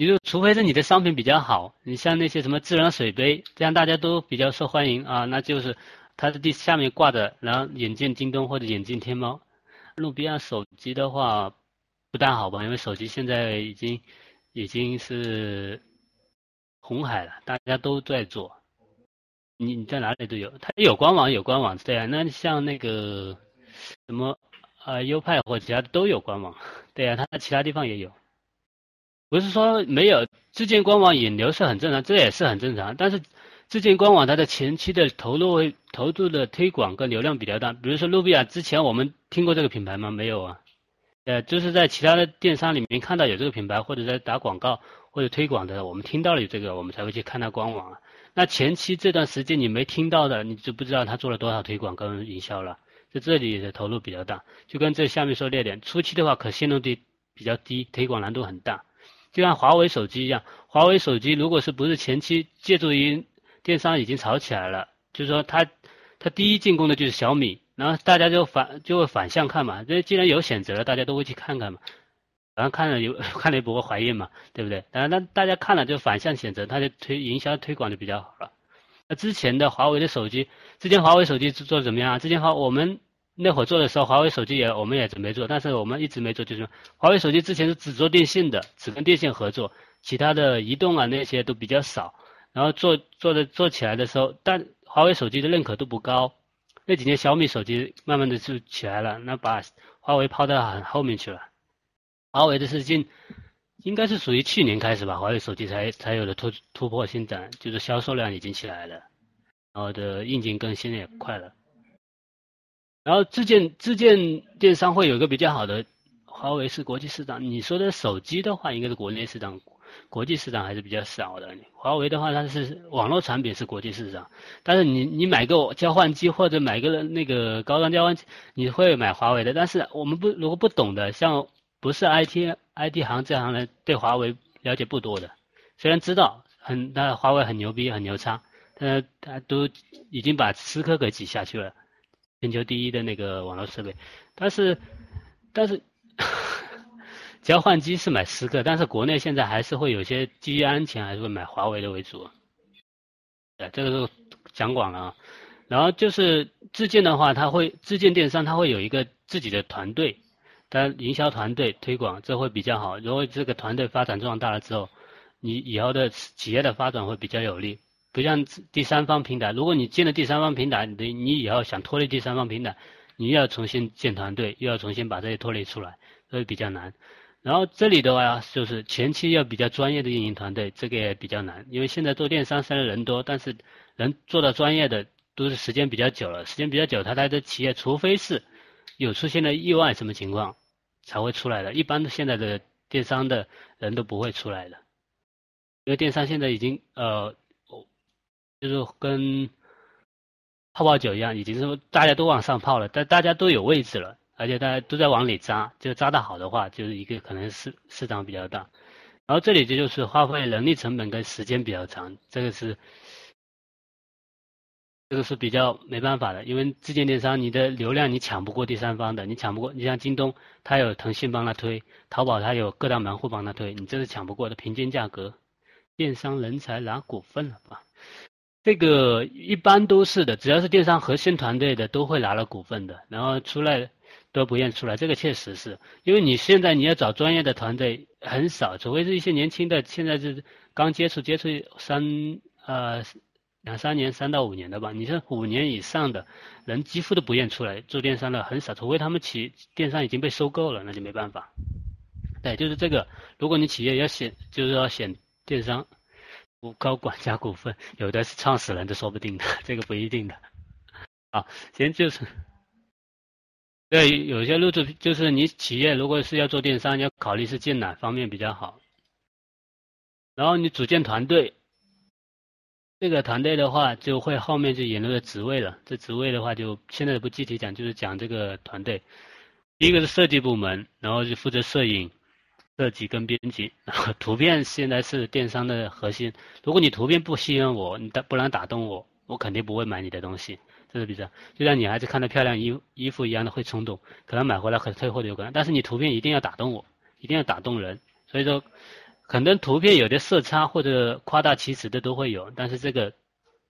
你就除非是你的商品比较好，你像那些什么智能水杯，这样大家都比较受欢迎啊，那就是。它的第下面挂着，然后引进京东或者引进天猫。努比亚手机的话不大好吧，因为手机现在已经已经是红海了，大家都在做。你你在哪里都有，它有官网有官网对啊。那像那个什么啊优派或其他的都有官网，对啊，它其他地方也有。不是说没有自建官网引流是很正常，这也是很正常，但是。自建官网，它的前期的投入会投入的推广跟流量比较大。比如说露比亚，之前我们听过这个品牌吗？没有啊。呃，就是在其他的电商里面看到有这个品牌，或者在打广告或者推广的，我们听到了有这个，我们才会去看它官网啊。那前期这段时间你没听到的，你就不知道他做了多少推广跟营销了。在这里的投入比较大，就跟这下面说列点，初期的话可信任度比较低，推广难度很大。就像华为手机一样，华为手机如果是不是前期借助于电商已经炒起来了，就是说它，它第一进攻的就是小米，然后大家就反就会反向看嘛，这既然有选择了，大家都会去看看嘛，然后看了有 看了也不会怀孕嘛，对不对？然后那大家看了就反向选择，它就推营销推广就比较好了。那之前的华为的手机，之前华为手机做的怎么样啊？之前华我们那会儿做的时候，华为手机也我们也准备做，但是我们一直没做，就是华为手机之前是只做电信的，只跟电信合作，其他的移动啊那些都比较少。然后做做的做起来的时候，但华为手机的认可度不高。那几年小米手机慢慢的就起来了，那把华为抛到很后面去了。华为的是近，应该是属于去年开始吧，华为手机才才有了突突破性的，就是销售量已经起来了，然后的硬件更新也快了。然后自建自建电商会有一个比较好的，华为是国际市场。你说的手机的话，应该是国内市场。国际市场还是比较少的。华为的话，它是网络产品是国际市场，但是你你买个交换机或者买个那个高端交换机，你会买华为的。但是我们不如果不懂的，像不是 IT IT 行这行人，对华为了解不多的，虽然知道很那华为很牛逼很牛叉，但他都已经把思科给挤下去了，全球第一的那个网络设备，但是但是。交换机是买十个，但是国内现在还是会有些基于安全，还是会买华为的为主。对，这个是讲广了啊。然后就是自建的话，它会自建电商，它会有一个自己的团队，但营销团队推广这会比较好。如果这个团队发展壮大了之后，你以后的企业的发展会比较有利。不像第三方平台，如果你建了第三方平台，你你以后想脱离第三方平台，你又要重新建团队，又要重新把这些脱离出来，所以比较难。然后这里的话，就是前期要比较专业的运营团队，这个也比较难，因为现在做电商虽然人多，但是能做到专业的都是时间比较久了，时间比较久，他他的企业除非是有出现了意外什么情况才会出来的，一般的现在的电商的人都不会出来的，因为电商现在已经呃，就是跟泡泡酒一样，已经是大家都往上泡了，但大家都有位置了，而且大家都在往里扎，就扎的好的话，就是一个可能市市场比较大。然后这里这就是花费人力成本跟时间比较长，这个是这个是比较没办法的，因为自建电商你的流量你抢不过第三方的，你抢不过，你像京东，它有腾讯帮他推，淘宝它有各大门户帮他推，你这是抢不过的，平均价格，电商人才拿股份了吧？这个一般都是的，只要是电商核心团队的都会拿了股份的，然后出来。都不愿出来，这个确实是因为你现在你要找专业的团队很少，除非是一些年轻的，现在是刚接触接触三呃两三年三到五年的吧，你像五年以上的人几乎都不愿出来做电商的很少，除非他们企电商已经被收购了，那就没办法。对，就是这个，如果你企业要选，就是要选电商高管加股份，有的是创始人都说不定的，这个不一定的。好，先就是。对，有些路子就是你企业如果是要做电商，要考虑是建哪方面比较好。然后你组建团队，这个团队的话就会后面就引入的职位了。这职位的话就现在不具体讲，就是讲这个团队。第一个是设计部门，然后就负责摄影、设计跟编辑。图片现在是电商的核心。如果你图片不吸引我，你打不能打动我，我肯定不会买你的东西。这是比较，就像女孩子看到漂亮衣衣服一样的会冲动，可能买回来很退货的有可能。但是你图片一定要打动我，一定要打动人。所以说，可能图片有的色差或者夸大其词的都会有，但是这个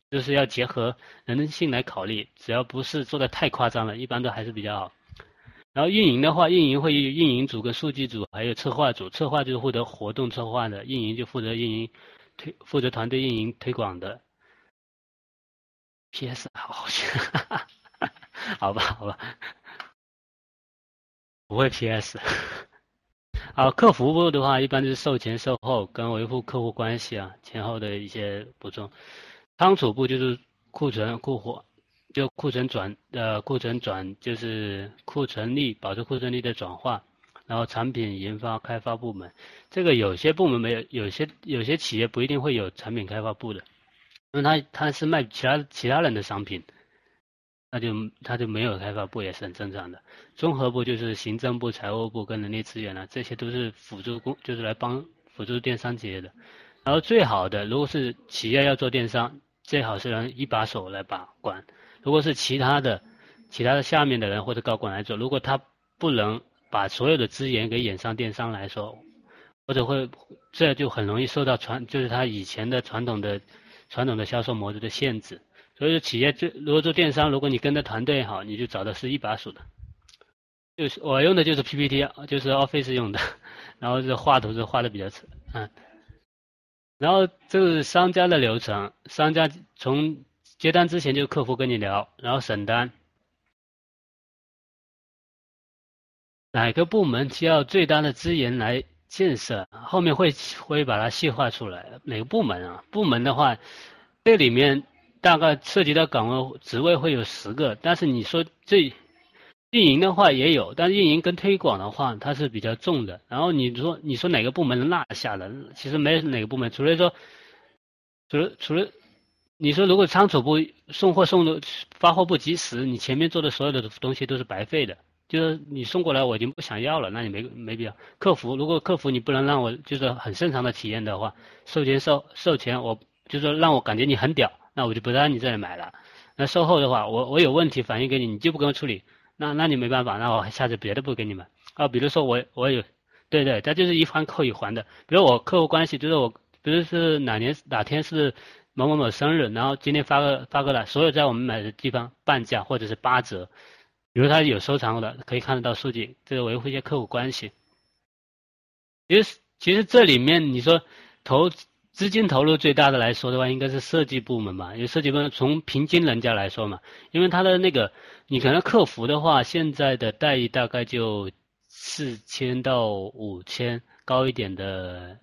就是要结合人性来考虑，只要不是做的太夸张了，一般都还是比较好。然后运营的话，运营会运营组跟数据组还有策划组，策划就是负责活动策划的，运营就负责运营推负责团队运营推广的。P.S. 好像，好吧，好吧，不会 P.S. 好，客服部的话，一般就是售前、售后跟维护客户关系啊，前后的一些补充。仓储部就是库存、库货，就库存转呃库存转就是库存率，保持库存率的转化。然后产品研发开发部门，这个有些部门没有，有些有些企业不一定会有产品开发部的。因为他他是卖其他其他人的商品，那就他就没有开发部也是很正常的。综合部就是行政部、财务部跟人力资源啊，这些都是辅助工，就是来帮辅助电商企业的。然后最好的，如果是企业要做电商，最好是人一把手来把关。如果是其他的其他的下面的人或者高管来做，如果他不能把所有的资源给演上电商来说，或者会这就很容易受到传，就是他以前的传统的。传统的销售模式的限制，所以说企业最如果做电商，如果你跟着团队好，你就找的是一把手的。就是我用的就是 PPT，就是 Office 用的，然后这画图是画的比较扯，嗯。然后这是商家的流程，商家从接单之前就客服跟你聊，然后审单，哪个部门需要最大的资源来？建设后面会会把它细化出来，哪个部门啊？部门的话，这里面大概涉及到岗位职位会有十个，但是你说这运营的话也有，但运营跟推广的话它是比较重的。然后你说你说哪个部门能落下的？其实没哪个部门，除了说，除了除了你说如果仓储部送货送的发货不及时，你前面做的所有的东西都是白费的。就是你送过来我已经不想要了，那你没没必要。客服如果客服你不能让我就是很正常的体验的话，售前售售前我就是让我感觉你很屌，那我就不让你这里买了。那售后的话，我我有问题反映给你，你就不给我处理，那那你没办法，那我下次别的不给你们。啊，比如说我我有，对对，它就是一环扣一环的。比如我客户关系就是我，比如是哪年哪天是某某某生日，然后今天发个发过来，所有在我们买的地方半价或者是八折。比如他有收藏的，可以看得到数据，这个维护一些客户关系。其实，其实这里面你说投资金投入最大的来说的话，应该是设计部门嘛，因为设计部门从平均人家来说嘛，因为他的那个你可能客服的话，现在的待遇大概就四千到五千，高一点的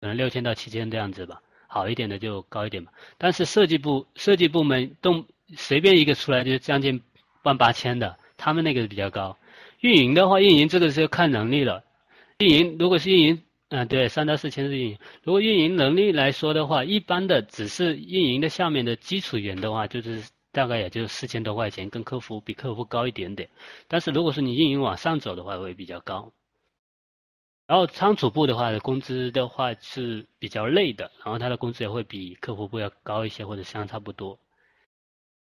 可能六千到七千这样子吧，好一点的就高一点嘛。但是设计部设计部门动随便一个出来就将近万八千的，他们那个比较高。运营的话，运营这个是要看能力了。运营如果是运营，嗯，对，三到四千是运营。如果运营能力来说的话，一般的只是运营的下面的基础员的话，就是大概也就四千多块钱，跟客服比客服高一点点。但是如果说你运营往上走的话，会比较高。然后仓储部的话，工资的话是比较累的，然后他的工资也会比客服部要高一些，或者相差不多。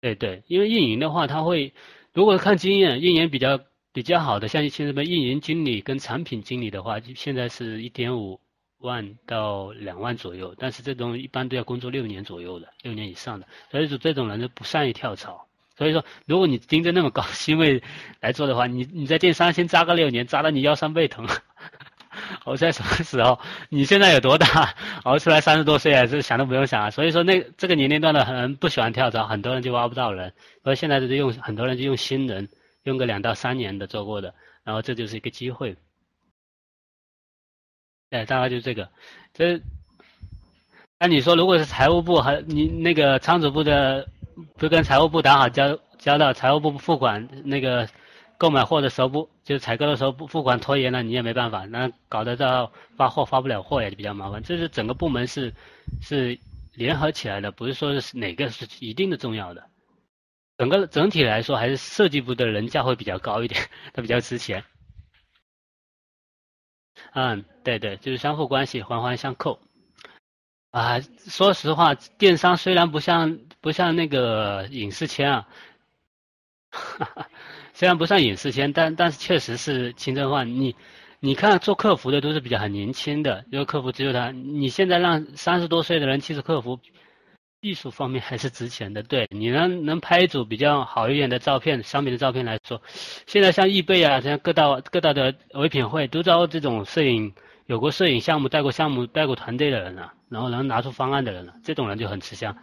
对对，因为运营的话，他会如果看经验，运营比较比较好的，像像什么运营经理跟产品经理的话，现在是一点五万到两万左右，但是这种一般都要工作六年左右的，六年以上的，所以说这种人就不善于跳槽。所以说，如果你盯着那么高 薪位来做的话，你你在电商先扎个六年，扎到你腰酸背疼。熬在什么时候？你现在有多大？熬出来三十多岁啊，这想都不用想啊。所以说，那这个年龄段的人不喜欢跳槽，很多人就挖不到人。所以现在就是用很多人就用新人，用个两到三年的做过的，然后这就是一个机会。哎，大概就是这个。这，那你说，如果是财务部和你那个仓储部的，不跟财务部打好交交道，财务部付款那个。购买货的时候不，就是采购的时候不付款拖延了，你也没办法，那搞得到发货发不了货也比较麻烦。这是整个部门是是联合起来的，不是说是哪个是一定的重要的。整个整体来说，还是设计部的人价会比较高一点，它比较值钱。嗯，对对，就是相互关系，环环相扣。啊，说实话，电商虽然不像不像那个影视圈啊。哈哈。虽然不算影视圈，但但是确实是青春饭。你，你看做客服的都是比较很年轻的，因为客服只有他。你现在让三十多岁的人去做客服，技术方面还是值钱的。对你能能拍一组比较好一点的照片，商品的照片来说，现在像易贝啊，像各大各大的唯品会都招这种摄影，有过摄影项目、带过项目、带过团队的人了，然后能拿出方案的人了，这种人就很吃香。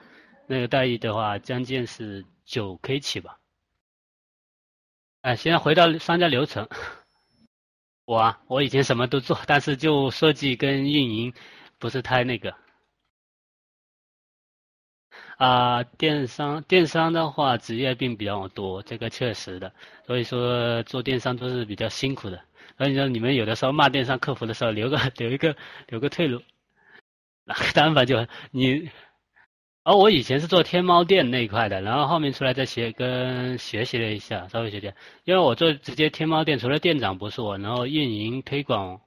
那个待遇的话，将近是九 K 起吧。哎，现在回到商家流程，我啊，我以前什么都做，但是就设计跟运营不是太那个。啊，电商电商的话，职业病比较多，这个确实的，所以说做电商都是比较辛苦的。所以说你们有的时候骂电商客服的时候，留个留一个留个退路，哪个单反就你。而我以前是做天猫店那一块的，然后后面出来再学跟学习了一下，稍微学点。因为我做直接天猫店，除了店长不是我，然后运营推广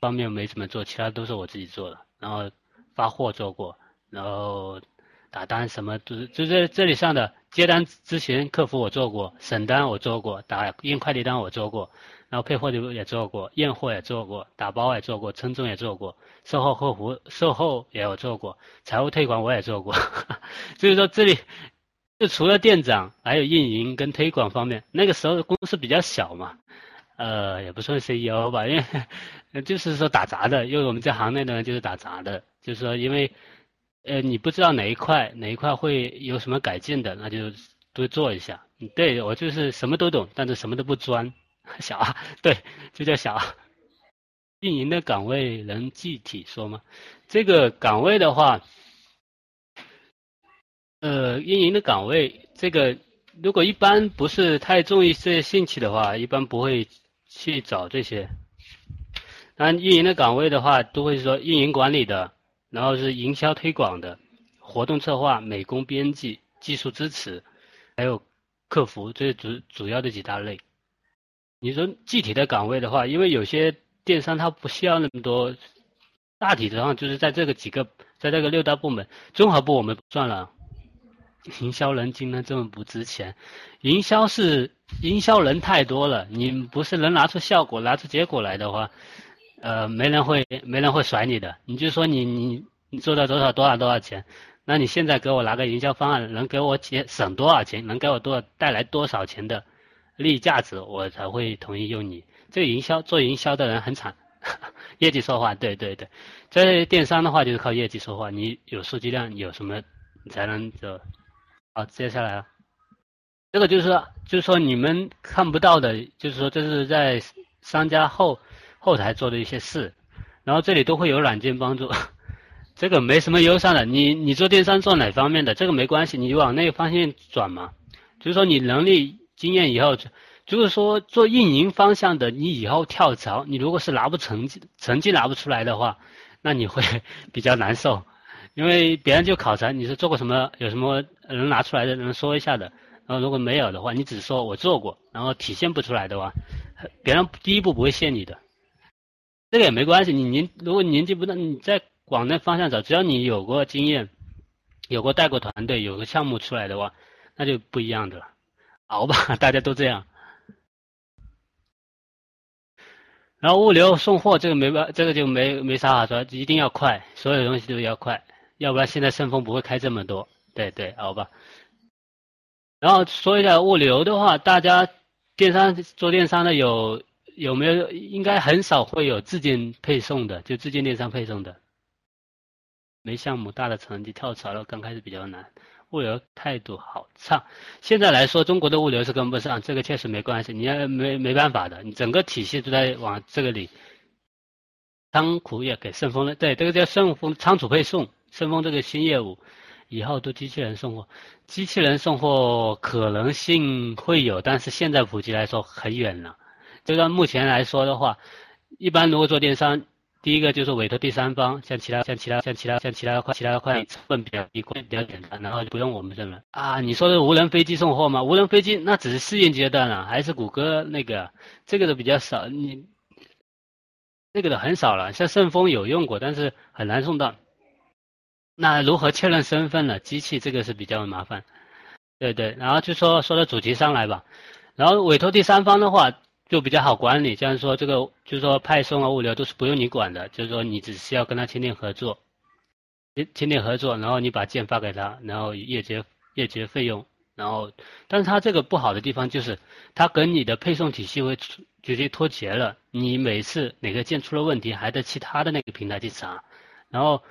方面没怎么做，其他都是我自己做的。然后发货做过，然后打单什么都是，就在这里上的接单咨询客服我做过，审单我做过，打印快递单我做过。然后配货的也做过，验货也做过，打包也做过，称重也做过，售后客服售后也有做过，财务推广我也做过。所 以说这里就除了店长，还有运营跟推广方面。那个时候公司比较小嘛，呃，也不算 CEO 吧，因为 就是说打杂的，因为我们在行内的人就是打杂的，就是说因为呃你不知道哪一块哪一块会有什么改进的，那就多做一下。对我就是什么都懂，但是什么都不专。小啊，对，就叫小。运营的岗位能具体说吗？这个岗位的话，呃，运营的岗位，这个如果一般不是太重于这些兴趣的话，一般不会去找这些。那运营的岗位的话，都会说运营管理的，然后是营销推广的，活动策划、美工编辑、技术支持，还有客服，这是主主要的几大类。你说具体的岗位的话，因为有些电商它不需要那么多，大体上就是在这个几个，在这个六大部门，综合部我们不算了。营销人今天这么不值钱，营销是营销人太多了，你不是能拿出效果、拿出结果来的话，呃，没人会没人会甩你的。你就说你你你做到多少多少多少钱，那你现在给我拿个营销方案，能给我节省多少钱，能给我多少带来多少钱的？利益价值，我才会同意用你。这个营销做营销的人很惨，业绩说话。对对对，在电商的话就是靠业绩说话。你有数据量，有什么你才能走？好，接下来，这个就是，就是说你们看不到的，就是说这是在商家后后台做的一些事，然后这里都会有软件帮助。这个没什么忧伤的。你你做电商做哪方面的？这个没关系，你就往那个方向转嘛。就是说你能力经验以后，就是说做运营方向的，你以后跳槽，你如果是拿不成绩，成绩拿不出来的话，那你会 比较难受，因为别人就考察你是做过什么，有什么能拿出来的，能说一下的。然后如果没有的话，你只说我做过，然后体现不出来的话，别人第一步不会谢你的。这个也没关系，你年如果年纪不大，你再往那方向走，只要你有过经验，有过带过团队，有个项目出来的话，那就不一样的了。熬吧，大家都这样。然后物流送货这个没办，这个就没没啥好说，一定要快，所有东西都要快，要不然现在顺丰不会开这么多。对对，熬吧。然后说一下物流的话，大家电商做电商的有有没有？应该很少会有自建配送的，就自建电商配送的。没项目大的成绩跳槽了，刚开始比较难。物流态度好差，现在来说中国的物流是跟不上，这个确实没关系，你要没没办法的，你整个体系都在往这个里。仓库也给顺丰了，对，这个叫顺丰仓储配送，顺丰这个新业务。以后都机器人送货，机器人送货可能性会有，但是现在普及来说很远了。就到目前来说的话，一般如果做电商，第一个就是委托第三方，像其他像其他像其他像其他快其他快成本比较低，比较简单，然后就不用我们这边啊。你说的无人飞机送货吗？无人飞机那只是试验阶段了，还是谷歌那个这个的比较少，你那个的很少了。像顺丰有用过，但是很难送到。那如何确认身份呢？机器这个是比较麻烦，对对。然后就说说到主题上来吧，然后委托第三方的话就比较好管理，像说这个就是说派送啊物流都是不用你管的，就是说你只需要跟他签订合作，签签订合作，然后你把件发给他，然后月结月结费用，然后但是他这个不好的地方就是他跟你的配送体系会直接脱节了，你每次哪个件出了问题还得其他的那个平台去查，然后。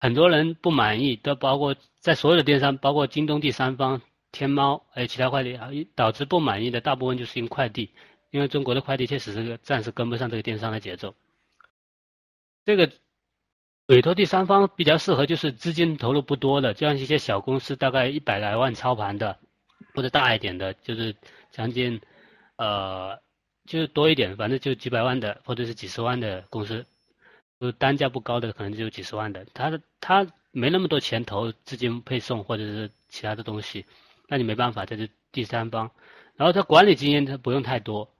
很多人不满意，都包括在所有的电商，包括京东第三方、天猫，还有其他快递，导致不满意的大部分就是因快递，因为中国的快递确实是暂时跟不上这个电商的节奏。这个委托第三方比较适合，就是资金投入不多的，就像一些小公司，大概一百来万操盘的，或者大一点的，就是将近呃，就是多一点，反正就几百万的，或者是几十万的公司。就单价不高的，可能就几十万的，他他没那么多钱投资金配送或者是其他的东西，那你没办法，这是第三方。然后他管理经验他不用太多，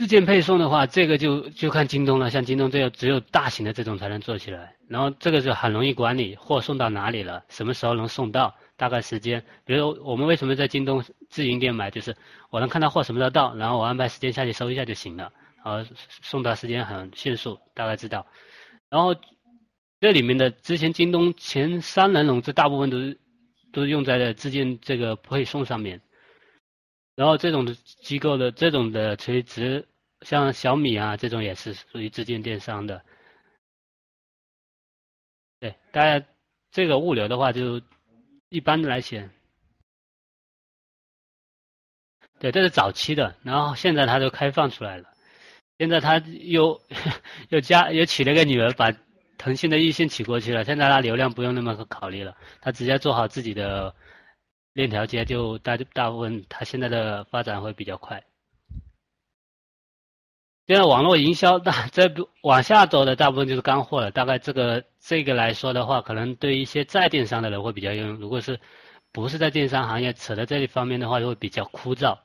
自建配送的话，这个就就看京东了，像京东这样只有大型的这种才能做起来。然后这个就很容易管理，货送到哪里了，什么时候能送到，大概时间。比如我们为什么在京东自营店买，就是我能看到货什么时候到，然后我安排时间下去收一下就行了。呃，送达时间很迅速，大概知道。然后这里面的之前京东前三轮融资大部分都是都是用在了自建这个配送上面。然后这种的机构的这种的垂直，像小米啊这种也是属于自建电商的。对，大家这个物流的话就一般的来写。对，这是早期的，然后现在它都开放出来了。现在他又 又加又娶了个女儿，把腾讯的易信娶过去了。现在他流量不用那么考虑了，他直接做好自己的链条接，就大大部分他现在的发展会比较快。现在网络营销大这 往下走的大部分就是干货了。大概这个这个来说的话，可能对一些在电商的人会比较用。如果是不是在电商行业扯到这一方面的话，就会比较枯燥。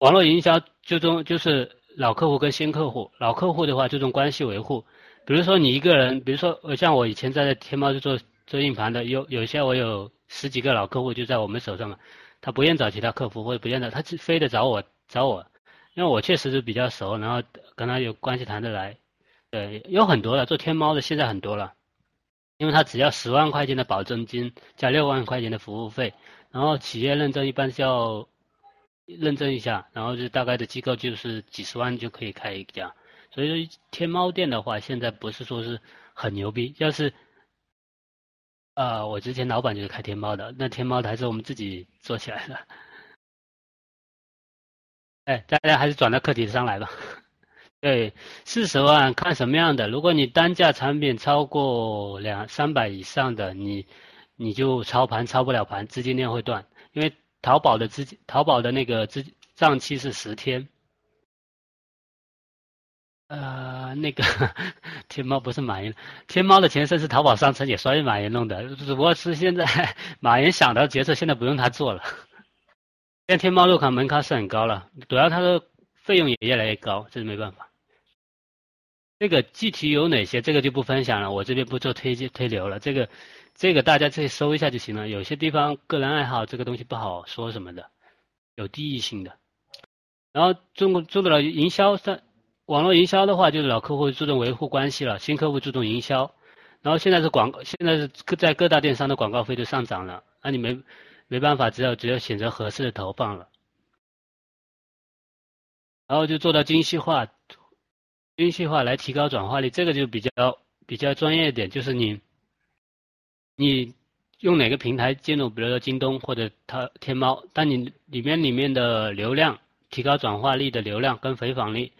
网络营销最终就是。老客户跟新客户，老客户的话注重关系维护，比如说你一个人，比如说像我以前在天猫就做做硬盘的，有有些我有十几个老客户就在我们手上嘛，他不愿找其他客服或者不愿找，他非得找我找我，因为我确实是比较熟，然后跟他有关系谈得来，对，有很多了，做天猫的现在很多了，因为他只要十万块钱的保证金加六万块钱的服务费，然后企业认证一般是要。认证一下，然后就大概的机构就是几十万就可以开一家，所以说天猫店的话，现在不是说是很牛逼。要是，呃，我之前老板就是开天猫的，那天猫的还是我们自己做起来的。哎，大家还是转到课题上来吧。对，四十万看什么样的。如果你单价产品超过两三百以上的，你你就操盘操不了盘，资金链会断。因为淘宝的资金，淘宝的那个资账期是十天。呃，那个天猫不是马云，天猫的前身是淘宝商城，也属于马云弄的，只不过是现在 马云想到决策，现在不用他做了。现在天猫入卡门槛是很高了，主要它的费用也越来越高，这是没办法。这个具体有哪些，这个就不分享了，我这边不做推荐推流了。这个这个大家自己搜一下就行了。有些地方个人爱好这个东西不好说什么的，有地域性的。然后中国做不了营销上。网络营销的话，就是老客户注重维护关系了，新客户注重营销。然后现在是广，现在是各在各大电商的广告费都上涨了，那你没没办法，只有只有选择合适的投放了。然后就做到精细化，精细化来提高转化率，这个就比较比较专业一点，就是你你用哪个平台进入，比如说京东或者它天猫，但你里面里面的流量提高转化率的流量跟回访率。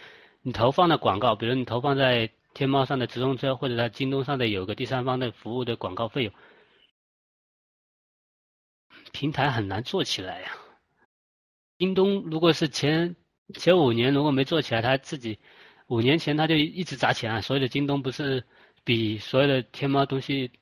你投放的广告，比如你投放在天猫上的直通车，或者在京东上的有个第三方的服务的广告费用，平台很难做起来呀。京东如果是前前五年如果没做起来，他自己五年前他就一直砸钱啊。所有的京东不是比所有的天猫东西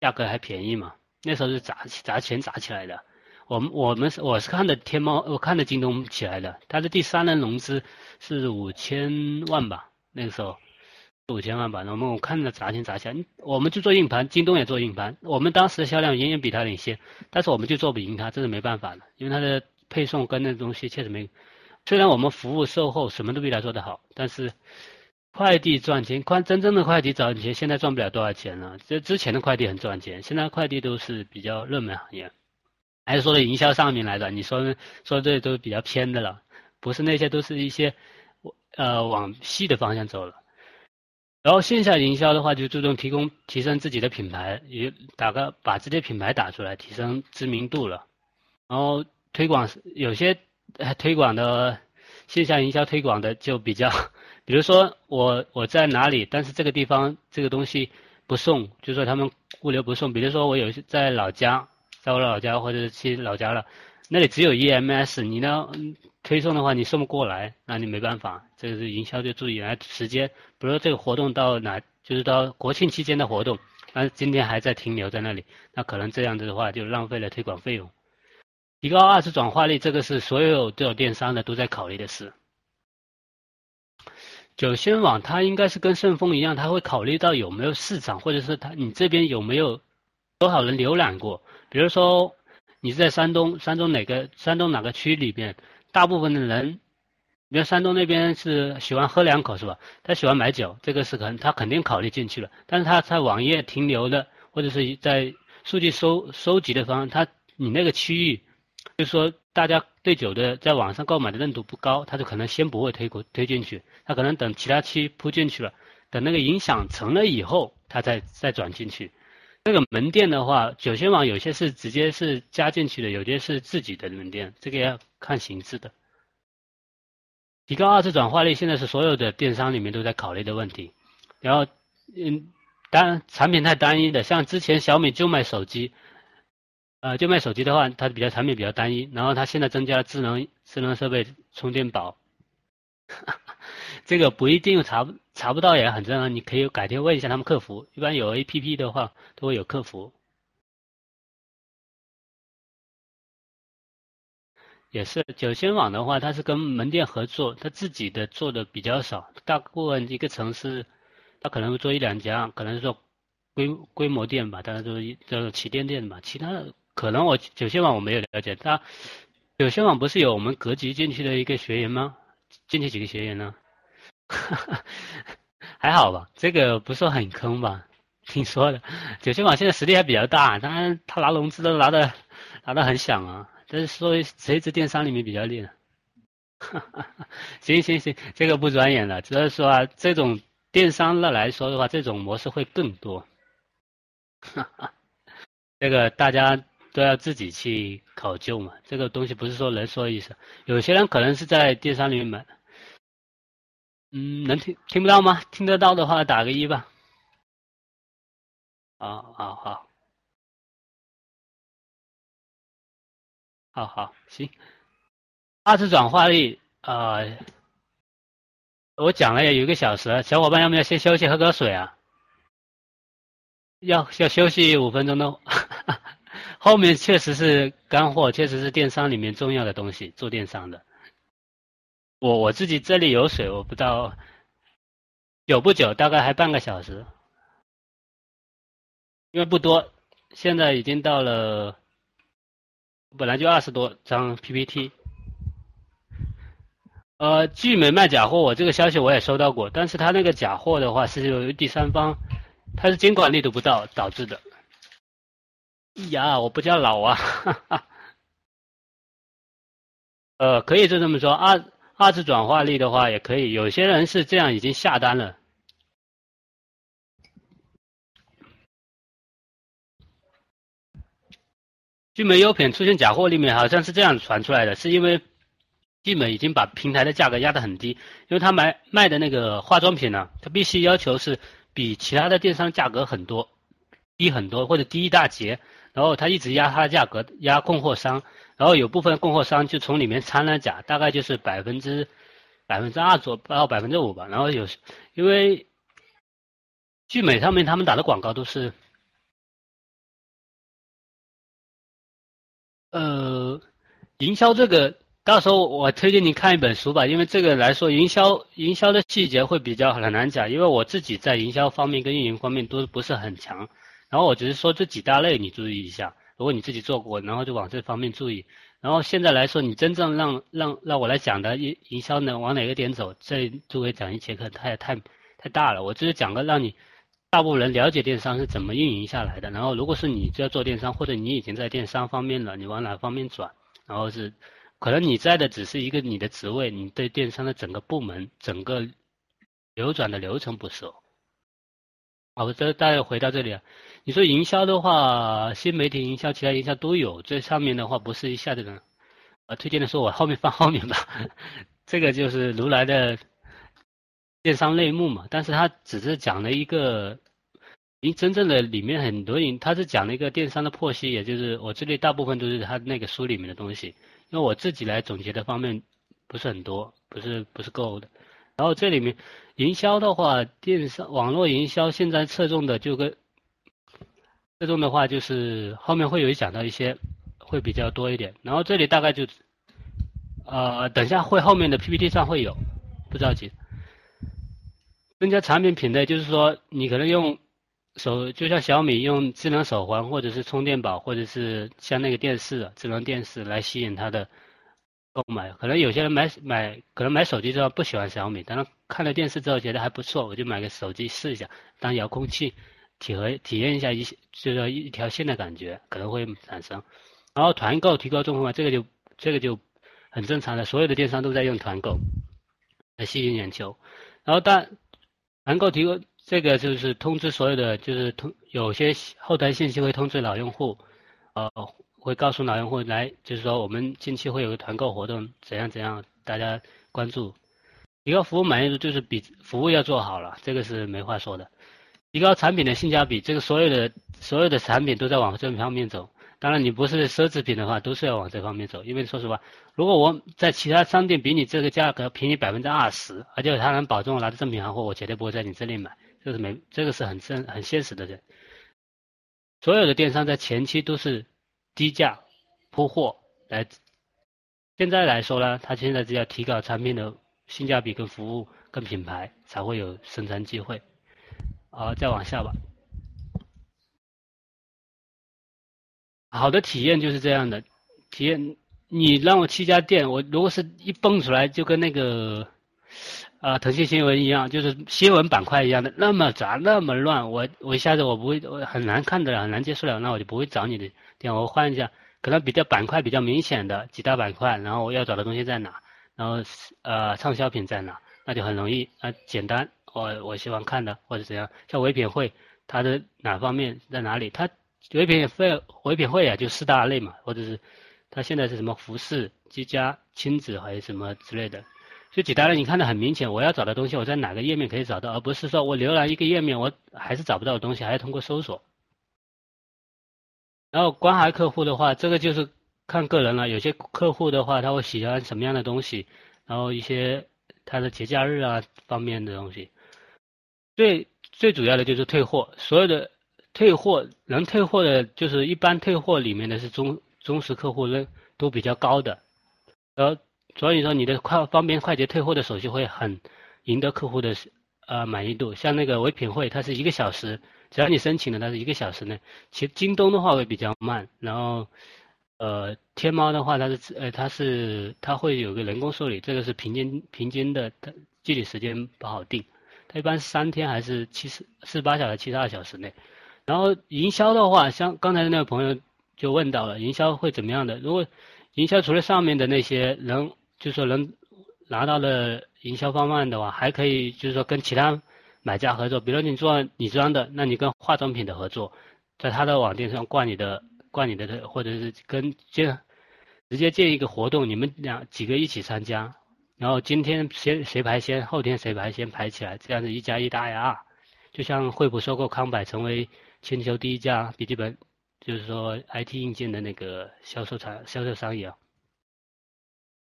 价格还便宜嘛？那时候是砸砸钱砸起来的。我们我们是我是看的天猫，我看的京东起来的，它的第三轮融资是五千万吧，那个时候五千万吧。我们我看着砸钱砸钱，我们就做硬盘，京东也做硬盘，我们当时的销量远远比它领先，但是我们就做不赢它，这是没办法的，因为它的配送跟那东西确实没。虽然我们服务售后什么都比它做得好，但是快递赚钱，快真正的快递赚钱，现在赚不了多少钱了。这之前的快递很赚钱，现在快递都是比较热门行业。还是说的营销上面来的？你说说这都比较偏的了，不是那些都是一些呃往细的方向走了。然后线下营销的话，就注重提供提升自己的品牌，也打个把这些品牌打出来，提升知名度了。然后推广有些推广的线下营销推广的就比较，比如说我我在哪里，但是这个地方这个东西不送，就说他们物流不送。比如说我有些在老家。在我老家或者去老家了，那里只有 EMS，你呢推送的话你送不过来，那你没办法，这个是营销就注意来时间，比如说这个活动到哪，就是到国庆期间的活动，那今天还在停留在那里，那可能这样子的话就浪费了推广费用。提高二次转化率，这个是所有这种电商的都在考虑的事。九仙网它应该是跟顺丰一样，它会考虑到有没有市场，或者是它你这边有没有多少人浏览过。比如说，你在山东，山东哪个山东哪个区里边，大部分的人，比如山东那边是喜欢喝两口是吧？他喜欢买酒，这个是可能他肯定考虑进去了。但是他在网页停留的，或者是在数据收收集的方，他你那个区域，就是说大家对酒的在网上购买的认度不高，他就可能先不会推过推进去，他可能等其他区铺进去了，等那个影响成了以后，他再再转进去。这个门店的话，九仙网有些是直接是加进去的，有些是自己的门店，这个要看形式的。提高二次转化率，现在是所有的电商里面都在考虑的问题。然后，嗯，单产品太单一的，像之前小米就卖手机，呃，就卖手机的话，它比较产品比较单一。然后它现在增加了智能智能设备、充电宝。这个不一定查查不到也很正常，你可以改天问一下他们客服，一般有 A P P 的话都会有客服。也是九仙网的话，它是跟门店合作，它自己的做的比较少，大部分一个城市，它可能会做一两家，可能是做规规模店吧，当然都是这旗舰店吧，其他的可能我九仙网我没有了解，它九仙网不是有我们格局进去的一个学员吗？进去几个学员呢？还好吧，这个不是很坑吧？听说的，九千网现在实力还比较大，当然他拿融资都拿的拿的很响啊。但是说谁是电商里面比较厉害？行行行，这个不转眼了，只是说啊，这种电商的来说的话，这种模式会更多。这个大家都要自己去考究嘛，这个东西不是说能说一声，有些人可能是在电商里面买。嗯，能听听不到吗？听得到的话打个一吧。好，好好，好好行。二次转化率啊，我讲了有一个小时，小伙伴要不要先休息喝口水啊？要要休息五分钟的。后面确实是干货，确实是电商里面重要的东西，做电商的。我我自己这里有水，我不知道久不久，大概还半个小时，因为不多，现在已经到了，本来就二十多张 PPT。呃，聚美卖假货，我这个消息我也收到过，但是他那个假货的话是由于第三方，他是监管力度不到导致的。呀，我不叫老啊，呃，可以就这么说，二二次转化率的话也可以，有些人是这样已经下单了。聚美优品出现假货里面好像是这样传出来的，是因为聚美已经把平台的价格压得很低，因为他买卖的那个化妆品呢，他必须要求是比其他的电商价格很多，低很多或者低一大截。然后他一直压他的价格，压供货商，然后有部分供货商就从里面掺了假，大概就是百分之百分之二左到百分之五吧。然后有，因为聚美上面他们打的广告都是，呃，营销这个到时候我推荐你看一本书吧，因为这个来说营销营销的细节会比较很难讲，因为我自己在营销方面跟运营方面都不是很强。然后我只是说这几大类你注意一下，如果你自己做过，然后就往这方面注意。然后现在来说，你真正让让让我来讲的营营销呢，往哪个点走？这作为讲一节课太太太大了。我只是讲个让你大部分人了解电商是怎么运营下来的。然后如果是你就要做电商，或者你已经在电商方面了，你往哪方面转？然后是可能你在的只是一个你的职位，你对电商的整个部门、整个流转的流程不熟。好，这大家回到这里啊。你说营销的话，新媒体营销、其他营销都有。这上面的话不是一下子的，呃，推荐的说我后面放后面吧。这个就是如来的电商类目嘛，但是他只是讲了一个，因真正的里面很多人，他是讲了一个电商的剖析，也就是我这里大部分都是他那个书里面的东西，因为我自己来总结的方面不是很多，不是不是够的。然后这里面营销的话，电商网络营销现在侧重的就跟。侧重的话就是后面会有讲到一些，会比较多一点。然后这里大概就，呃，等下会后面的 PPT 上会有，不着急。增加产品品类，就是说你可能用手，就像小米用智能手环或者是充电宝，或者是像那个电视，智能电视来吸引它的购买。可能有些人买买，可能买手机之后不喜欢小米，但是看了电视之后觉得还不错，我就买个手机试一下当遥控器。体会体验一下一就是一条线的感觉可能会产生，然后团购提高中和这个就这个就很正常的，所有的电商都在用团购来吸引眼球，然后但团购提供这个就是通知所有的就是通有些后台信息会通知老用户，呃会告诉老用户来就是说我们近期会有个团购活动怎样怎样大家关注，提高服务满意度就是比服务要做好了，这个是没话说的。提高产品的性价比，这个所有的所有的产品都在往这方面走。当然，你不是奢侈品的话，都是要往这方面走。因为说实话，如果我在其他商店比你这个价格便宜百分之二十，而且他能保证我拿着正品行货，我绝对不会在你这里买。这是没，这个是很真很现实的。人，所有的电商在前期都是低价铺货来，现在来说呢，他现在只要提高产品的性价比跟服务跟品牌，才会有生存机会。好，再往下吧。好的体验就是这样的，体验你让我去家店，我如果是一蹦出来就跟那个啊腾讯新闻一样，就是新闻板块一样的那么杂那么乱，我我一下子我不会我很难看的很难接受了，那我就不会找你的店，我换一下，可能比较板块比较明显的几大板块，然后我要找的东西在哪，然后呃畅销品在哪，那就很容易啊简单。我我喜欢看的或者怎样，像唯品会，它的哪方面在哪里？它唯品会唯品会啊，就四大类嘛，或者是它现在是什么服饰、居家、亲子还是什么之类的，就几大类，你看的很明显，我要找的东西我在哪个页面可以找到，而不是说我浏览一个页面我还是找不到东西，还要通过搜索。然后关怀客户的话，这个就是看个人了。有些客户的话，他会喜欢什么样的东西，然后一些他的节假日啊方面的东西。最最主要的就是退货，所有的退货能退货的，就是一般退货里面的是忠忠实客户，认都比较高的，然后。所以说，你的快方便快捷退货的手续会很赢得客户的呃满意度。像那个唯品会，它是一个小时，只要你申请了，它是一个小时内。其实京东的话会比较慢，然后呃天猫的话，它是呃它是它会有个人工受理，这个是平均平均的它具体时间不好定，它一般三天还是七十四十八小时、七十二小时内。然后营销的话，像刚才那个朋友就问到了，营销会怎么样的？如果营销除了上面的那些能就是说能拿到的营销方案的话，还可以就是说跟其他买家合作，比如你做女装的，那你跟化妆品的合作，在他的网店上挂你的挂你的，或者是跟建直接建一个活动，你们两几个一起参加，然后今天先谁排先，后天谁排先排起来，这样子一加一大于二，就像惠普收购康柏成为全球第一家笔记本，就是说 IT 硬件的那个销售产销售商一样。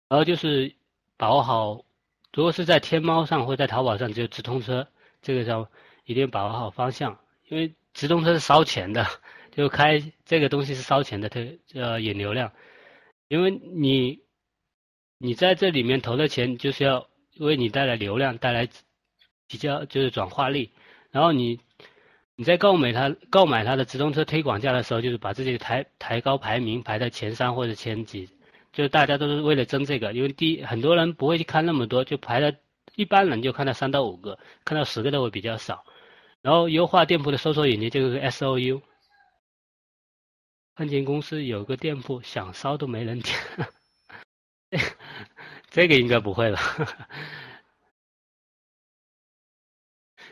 然后就是把握好，如果是在天猫上或在淘宝上，只有直通车，这个时候一定把握好方向，因为直通车是烧钱的，就开这个东西是烧钱的，它呃引流量，因为你你在这里面投的钱就是要为你带来流量，带来比较就是转化率，然后你你在购买它购买它的直通车推广价的时候，就是把自己抬抬高排名，排在前三或者前几。就是大家都是为了争这个，因为第一很多人不会去看那么多，就排在，一般人就看到三到五个，看到十个的会比较少。然后优化店铺的搜索引擎就是 S O U。碰见公司有个店铺想烧都没人点，这个应该不会了。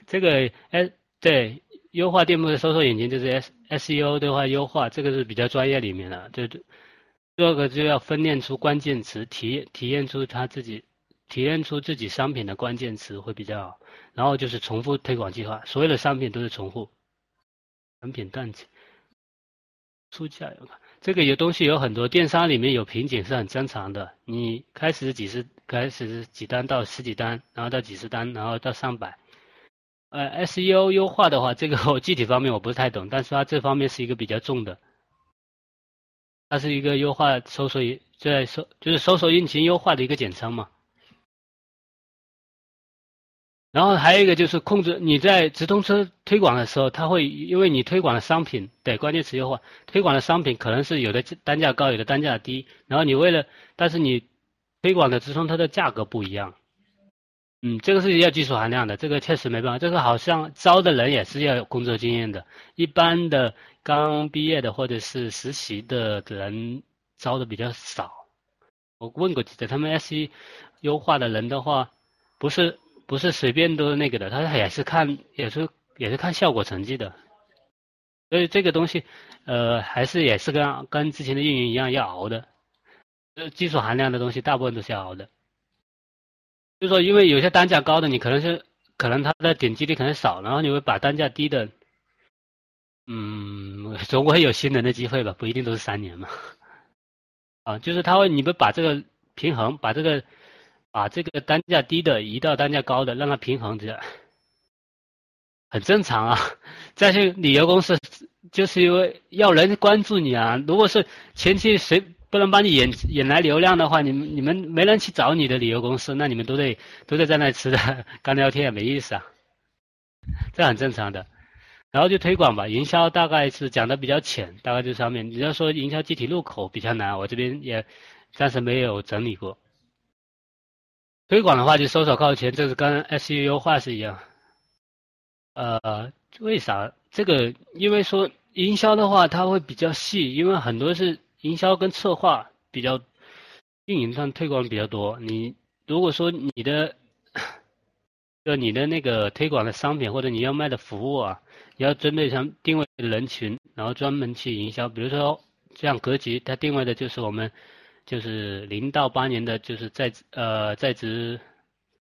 这个哎对，优化店铺的搜索引擎就是 S S E O 的话优化，这个是比较专业里面的，就。第二个就要分辨出关键词，体体验出他自己，体验出自己商品的关键词会比较好。然后就是重复推广计划，所有的商品都是重复。产品淡季，出价，这个有东西有很多，电商里面有瓶颈是很正常的。你开始几十，开始几单到十几单，然后到几十单，然后到上百。呃，SEO 优化的话，这个我具体方面我不是太懂，但是它这方面是一个比较重的。它是一个优化搜索引，在搜就是搜索引擎优化的一个简称嘛。然后还有一个就是控制你在直通车推广的时候，它会因为你推广的商品对关键词优化，推广的商品可能是有的单价高，有的单价低。然后你为了，但是你推广的直通车的价格不一样。嗯，这个是要技术含量的，这个确实没办法。这个好像招的人也是要有工作经验的，一般的。刚毕业的或者是实习的人招的比较少，我问过几个，他们 S E 优化的人的话，不是不是随便都那个的，他也是看也是也是看效果成绩的，所以这个东西呃还是也是跟跟之前的运营一样要熬的，呃技术含量的东西大部分都是要熬的，就说因为有些单价高的你可能是可能它的点击率可能少，然后你会把单价低的。嗯，总会有新人的机会吧，不一定都是三年嘛。啊，就是他会，你们把这个平衡，把这个，把这个单价低的移到单价高的，让它平衡着，很正常啊。再去旅游公司就是因为要人关注你啊。如果是前期谁不能帮你引引来流量的话，你们你们没人去找你的旅游公司，那你们都得都得在那吃的干聊天也没意思啊。这很正常的。然后就推广吧，营销大概是讲的比较浅，大概这上面。你要说营销具体入口比较难，我这边也暂时没有整理过。推广的话就搜索靠前，这是跟 SEO 优化是一样。呃，为啥？这个因为说营销的话，它会比较细，因为很多是营销跟策划比较，运营上推广比较多。你如果说你的，就你的那个推广的商品或者你要卖的服务啊。你要针对上定位人群，然后专门去营销。比如说，像格局，它定位的就是我们，就是零到八年的，就是在呃在职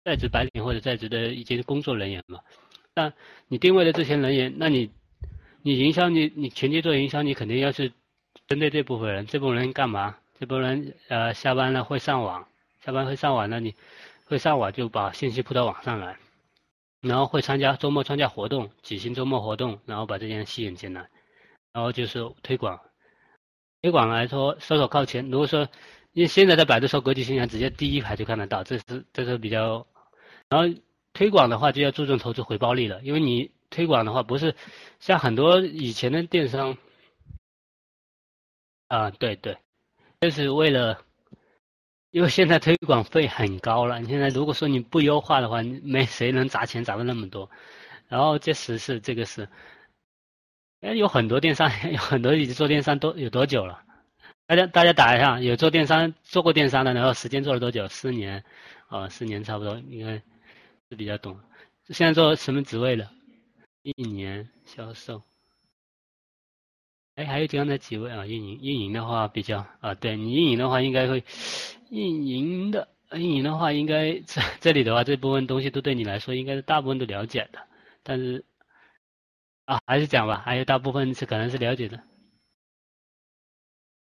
在职白领或者在职的一些工作人员嘛。那你定位的这些人员，那你你营销你你前期做营销，你肯定要是针对这部分人，这部分人干嘛？这部分人呃下班了会上网，下班会上网，那你会上网就把信息铺到网上来，然后会参加周末参加活动，举行周末活动，然后把这些人吸引进来，然后就是推广。推广来说，搜索靠前。如果说，因为现在在百度搜国际新闻，直接第一排就看得到，这是这是比较。然后推广的话，就要注重投资回报率了，因为你推广的话，不是像很多以前的电商，啊，对对，就是为了，因为现在推广费很高了。你现在如果说你不优化的话，没谁能砸钱砸的那么多。然后这实是这个是。哎，有很多电商，有很多已经做电商多有多久了？大家大家打一下，有做电商做过电商的，然后时间做了多久？四年，啊，四年差不多，应该是比较懂。现在做什么职位的？一年销售。哎，还有刚才几位啊？运营运营的话比较啊，对你运营的话应该会，运营的运营的话应该 这这里的话这部分东西都对你来说应该是大部分都了解的，但是。啊，还是讲吧，还有大部分是可能是了解的。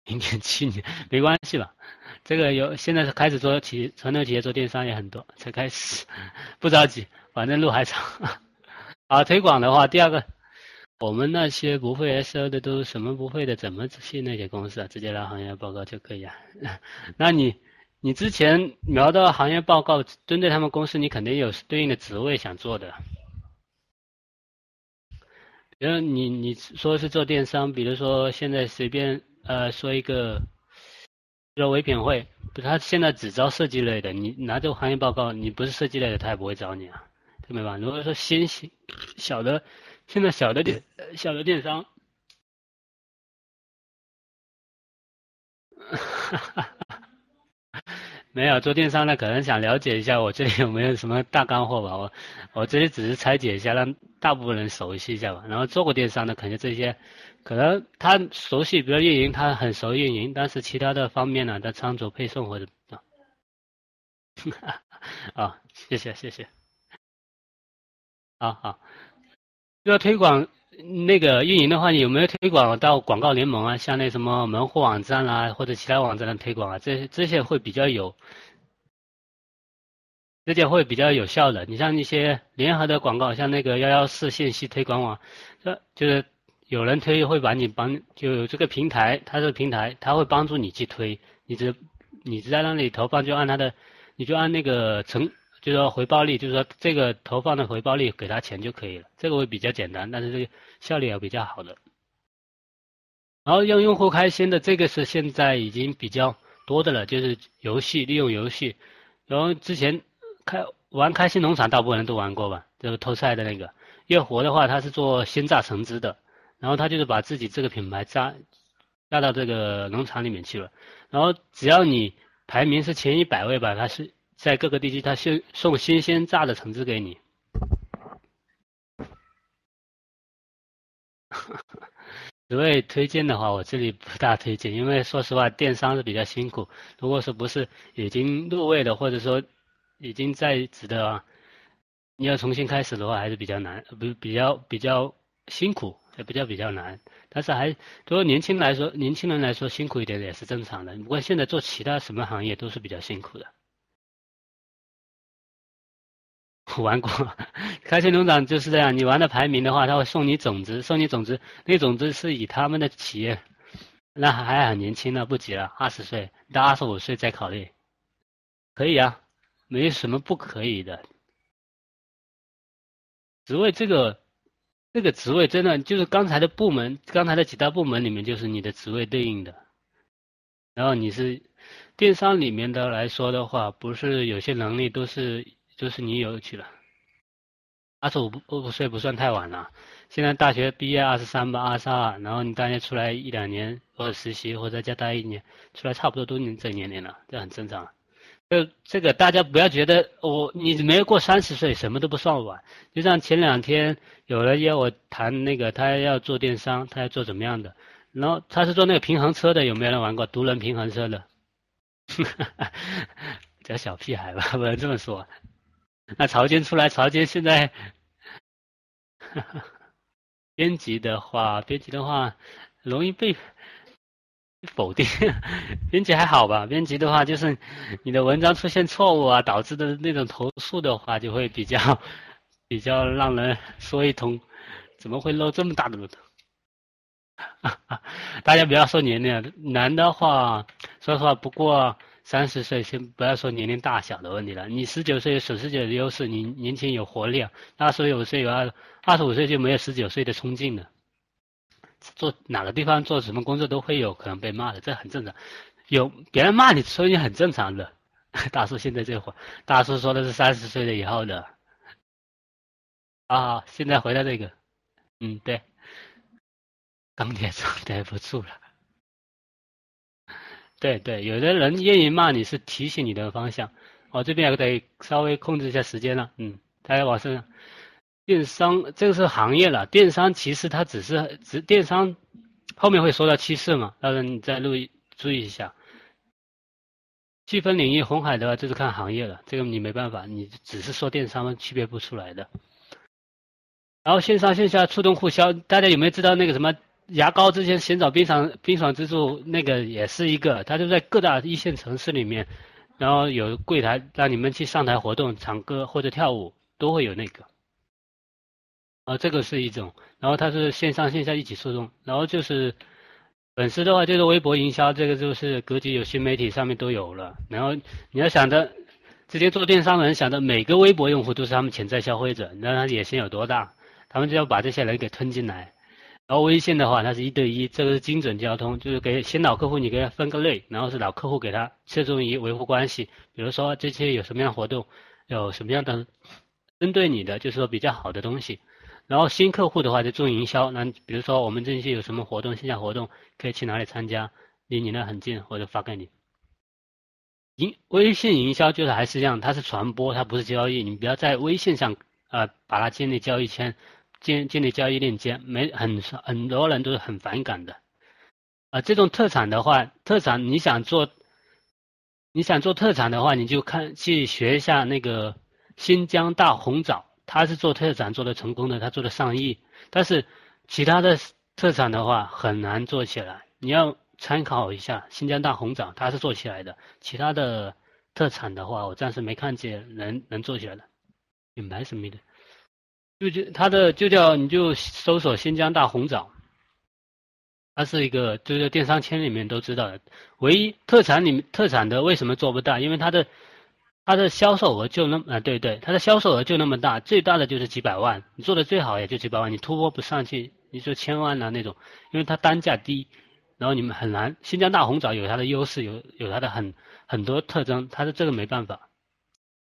零点七年没关系吧？这个有现在是开始做企传统企业做电商也很多，才开始，不着急，反正路还长。啊，推广的话，第二个，我们那些不会 SO 的都什么不会的，怎么去那些公司啊？直接拿行业报告就可以啊。那你你之前瞄到行业报告，针对他们公司，你肯定有对应的职位想做的。然后你你说是做电商，比如说现在随便呃说一个，说唯品会，不，他现在只招设计类的，你拿这个行业报告，你不是设计类的，他也不会找你啊，明白吧？如果说新型小的，现在小的电小的电商，哈哈。没有做电商的可能想了解一下我这里有没有什么大干货吧，我我这里只是拆解一下，让大部分人熟悉一下吧。然后做过电商的，肯定这些可能他熟悉，比如运营，他很熟运营，但是其他的方面呢，他仓储配送或者 啊，啊，谢谢谢谢，好好，要推广那个运营的话，你有没有推广到广告联盟啊？像那什么门户网站啊，或者其他网站的推广啊？这这些会比较有，这些会比较有效的。你像一些联合的广告，像那个幺幺四信息推广网，这就是有人推会把你帮，就有这个平台，它这个平台它会帮助你去推，你只你只在那里投放，就按它的，你就按那个成。就是说回报率，就是说这个投放的回报率给他钱就可以了，这个会比较简单，但是这个效率也比较好的。然后让用户开心的这个是现在已经比较多的了，就是游戏利用游戏。然后之前开玩开心农场，大部分人都玩过吧？就是偷菜的那个。月活的话，他是做鲜榨橙汁的，然后他就是把自己这个品牌加加到这个农场里面去了。然后只要你排名是前一百位吧，他是。在各个地区，他送送新鲜榨的橙汁给你。职位推荐的话，我这里不大推荐，因为说实话，电商是比较辛苦。如果说不是已经入位的，或者说已经在职的，你要重新开始的话，还是比较难，不比较比较辛苦，也比较比较难。但是还，作为年轻来说，年轻人来说辛苦一点也是正常的。不过现在做其他什么行业都是比较辛苦的。玩过，开心农场就是这样。你玩的排名的话，他会送你种子，送你种子。那种子是以他们的企业，那还很年轻呢，不急了，二十岁到二十五岁再考虑，可以啊，没什么不可以的。职位这个，这个职位真的就是刚才的部门，刚才的几大部门里面就是你的职位对应的。然后你是电商里面的来说的话，不是有些能力都是。就是你有去了，二十五五岁不算太晚了。现在大学毕业二十三吧，二十二，然后你大学出来一两年，或者实习，或者在家待一年，出来差不多都这年龄了，这很正常。就这个大家不要觉得我你没有过三十岁什么都不算晚。就像前两天有人约我谈那个，他要做电商，他要做怎么样的？然后他是做那个平衡车的，有没有人玩过独轮平衡车的？叫小屁孩吧，不能这么说。那曹坚出来，曹坚现在编辑的话，编辑的话容易被否定。编辑还好吧？编辑的话，就是你的文章出现错误啊，导致的那种投诉的话，就会比较比较让人说一通。怎么会漏这么大的漏洞？大家不要说年龄，男的话，说实话，不过三十岁，先不要说年龄大小的问题了。你十九岁有十九岁的优势，你年轻有活力啊。二十五岁有二，二十五岁就没有十九岁的冲劲了。做哪个地方做什么工作都会有可能被骂的，这很正常。有别人骂你，说你很正常的。大叔现在这会儿，大叔说的是三十岁了以后的。啊，现在回到这个，嗯，对。钢铁厂待不住了，对对，有的人愿意骂你是提醒你的方向。我这边也得稍微控制一下时间了，嗯，大家往上。电商这个是行业了，电商其实它只是只电商后面会说到趋势嘛，到时候你再注意注意一下。细分领域红海的话就是看行业了，这个你没办法，你只是说电商区别不出来的。然后线上线下触动互销，大家有没有知道那个什么？牙膏之前寻找冰爽冰爽之助那个也是一个，它就在各大一线城市里面，然后有柜台让你们去上台活动、唱歌或者跳舞，都会有那个。啊，这个是一种，然后它是线上线下一起互动，然后就是粉丝的话就是微博营销，这个就是格局有新媒体上面都有了。然后你要想着，直接做电商的人想着每个微博用户都是他们潜在消费者，那他野心有多大？他们就要把这些人给吞进来。然后微信的话，它是一对一，这个是精准交通，就是给新老客户你给他分个类，然后是老客户给他侧重于维护关系。比如说这些有什么样的活动，有什么样的针对你的，就是说比较好的东西。然后新客户的话就做营销，那比如说我们这些有什么活动，线下活动可以去哪里参加，离你那很近，或者发给你。营微信营销就是还是这样，它是传播，它不是交易，你不要在微信上呃把它建立交易圈。建建立交易链接，没很很多人都是很反感的，啊，这种特产的话，特产你想做，你想做特产的话，你就看去学一下那个新疆大红枣，他是做特产做的成功的，他做了上亿，但是其他的特产的话很难做起来，你要参考一下新疆大红枣，他是做起来的，其他的特产的话，我暂时没看见能能做起来的，品牌什么的。就就它的就叫你就搜索新疆大红枣，它是一个就在电商圈里面都知道的。唯一特产里面特产的为什么做不大？因为它的它的销售额就那啊对对，它的销售额就那么大，最大的就是几百万，你做的最好也就几百万，你突破不上去，你说千万啊那种，因为它单价低，然后你们很难。新疆大红枣有它的优势，有有它的很很多特征，它的这个没办法。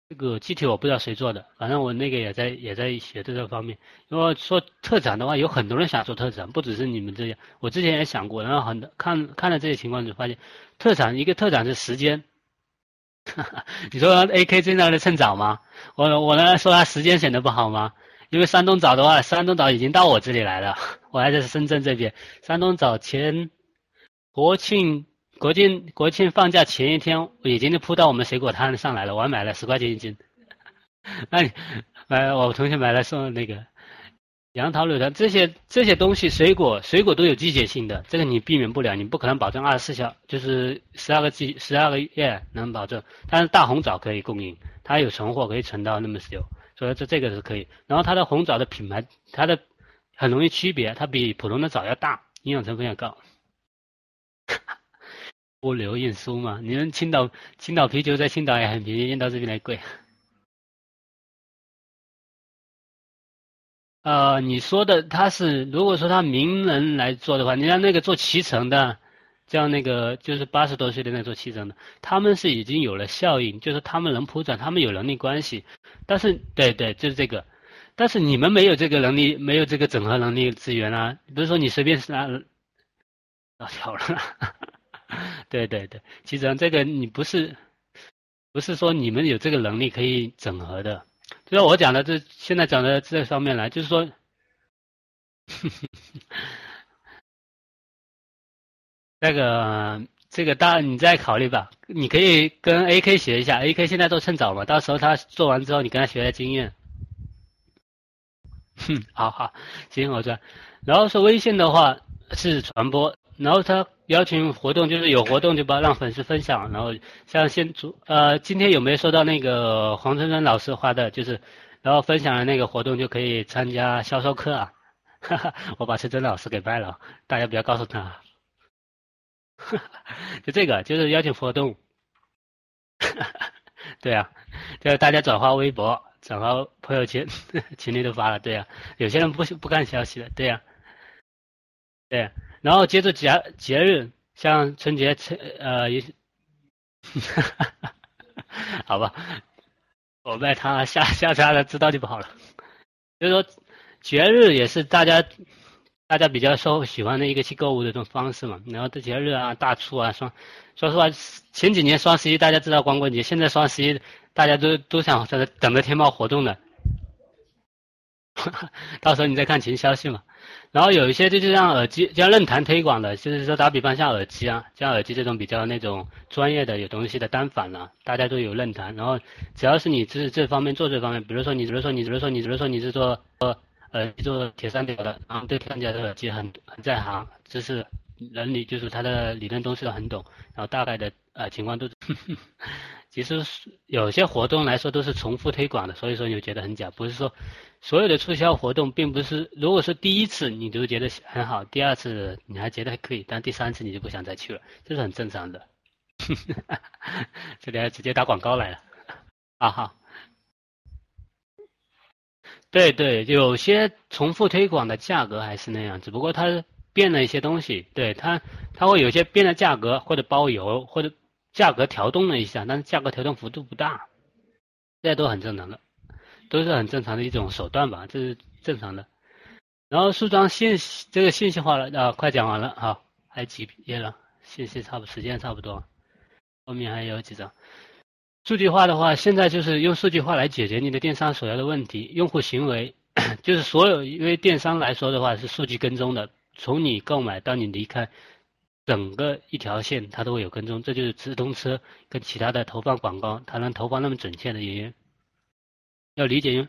这个具体我不知道谁做的，反正我那个也在也在写这个方面。因为说特产的话，有很多人想做特产，不只是你们这样。我之前也想过，然后很看看了这些情况，就发现特产一个特产是时间。你说 A K 最那的趁早吗？我我呢说他时间选的不好吗？因为山东早的话，山东早已经到我这里来了，我还在深圳这边。山东早前国庆。国庆国庆放假前一天，已经就铺到我们水果摊上来了。我还买了十块钱一斤。那你买我同学买了送那个杨桃、柳桃这些这些东西，水果水果都有季节性的，这个你避免不了，你不可能保证二十四小就是十二个季十二个月能保证。但是大红枣可以供应，它有存货可以存到那么久，所以这这个是可以。然后它的红枣的品牌，它的很容易区别，它比普通的枣要大，营养成分要高。物流运输嘛，你们青岛青岛啤酒在青岛也很便宜，运到这边来贵。呃，你说的他是，如果说他名人来做的话，你像那个做脐橙的，像那个就是八十多岁的那做脐橙的，他们是已经有了效应，就是他们能铺展，他们有能力关系。但是，对对，就是这个。但是你们没有这个能力，没有这个整合能力资源啊。比如说你随便拿，老条了。对对对，其实这个你不是，不是说你们有这个能力可以整合的。就是我讲的这现在讲的这方面来，就是说，那个这个当然你再考虑吧，你可以跟 AK 学一下，AK 现在都趁早嘛，到时候他做完之后，你跟他学下经验。哼，好好，行，我这，然后说微信的话是传播，然后他邀请活动就是有活动就把让粉丝分享，然后像先主呃今天有没有收到那个黄春春老师发的，就是然后分享的那个活动就可以参加销售课啊，哈哈，我把春春老师给卖了，大家不要告诉他。就这个，就是邀请活动，对啊，就是大家转发微博、转发朋友圈，群里都发了，对啊，有些人不不看消息的，对呀，对，然后接着节节日，像春节、春呃，好吧，我卖他下下家的知道就不好了，就是说节日也是大家。大家比较受喜欢的一个去购物的这种方式嘛，然后这节日啊、大促啊，双，说实话，前几年双十一大家知道光棍节，现在双十一大家都都想在等着天猫活动呢，到时候你再看群消息嘛。然后有一些就是像耳机，像论坛推广的，就是说打比方像耳机啊，像耳机这种比较那种专业的有东西的单反啊，大家都有论坛。然后只要是你是这方面做这方面，比如说你，比如说你，比如说你，比如说你是做呃。做铁三角的，然后对三角的耳机很很在行，就是能理，就是他的理论东西都很懂，然后大概的呃情况都，其实有些活动来说都是重复推广的，所以说你就觉得很假，不是说所有的促销活动并不是，如果说第一次你都觉得很好，第二次你还觉得还可以，但第三次你就不想再去了，这是很正常的。这里还直接打广告来了，啊好。对对，有些重复推广的价格还是那样，只不过它变了一些东西。对它，它会有些变了价格，或者包邮，或者价格调动了一下，但是价格调动幅度不大，这都很正常的，都是很正常的一种手段吧，这是正常的。然后数张信息，这个信息化了啊，快讲完了哈，还几页了，信息差不时间差不多，后面还有几张。数据化的话，现在就是用数据化来解决你的电商所要的问题。用户行为 就是所有，因为电商来说的话是数据跟踪的，从你购买到你离开，整个一条线它都会有跟踪。这就是直通车跟其他的投放广告它能投放那么准确的原因。要理解用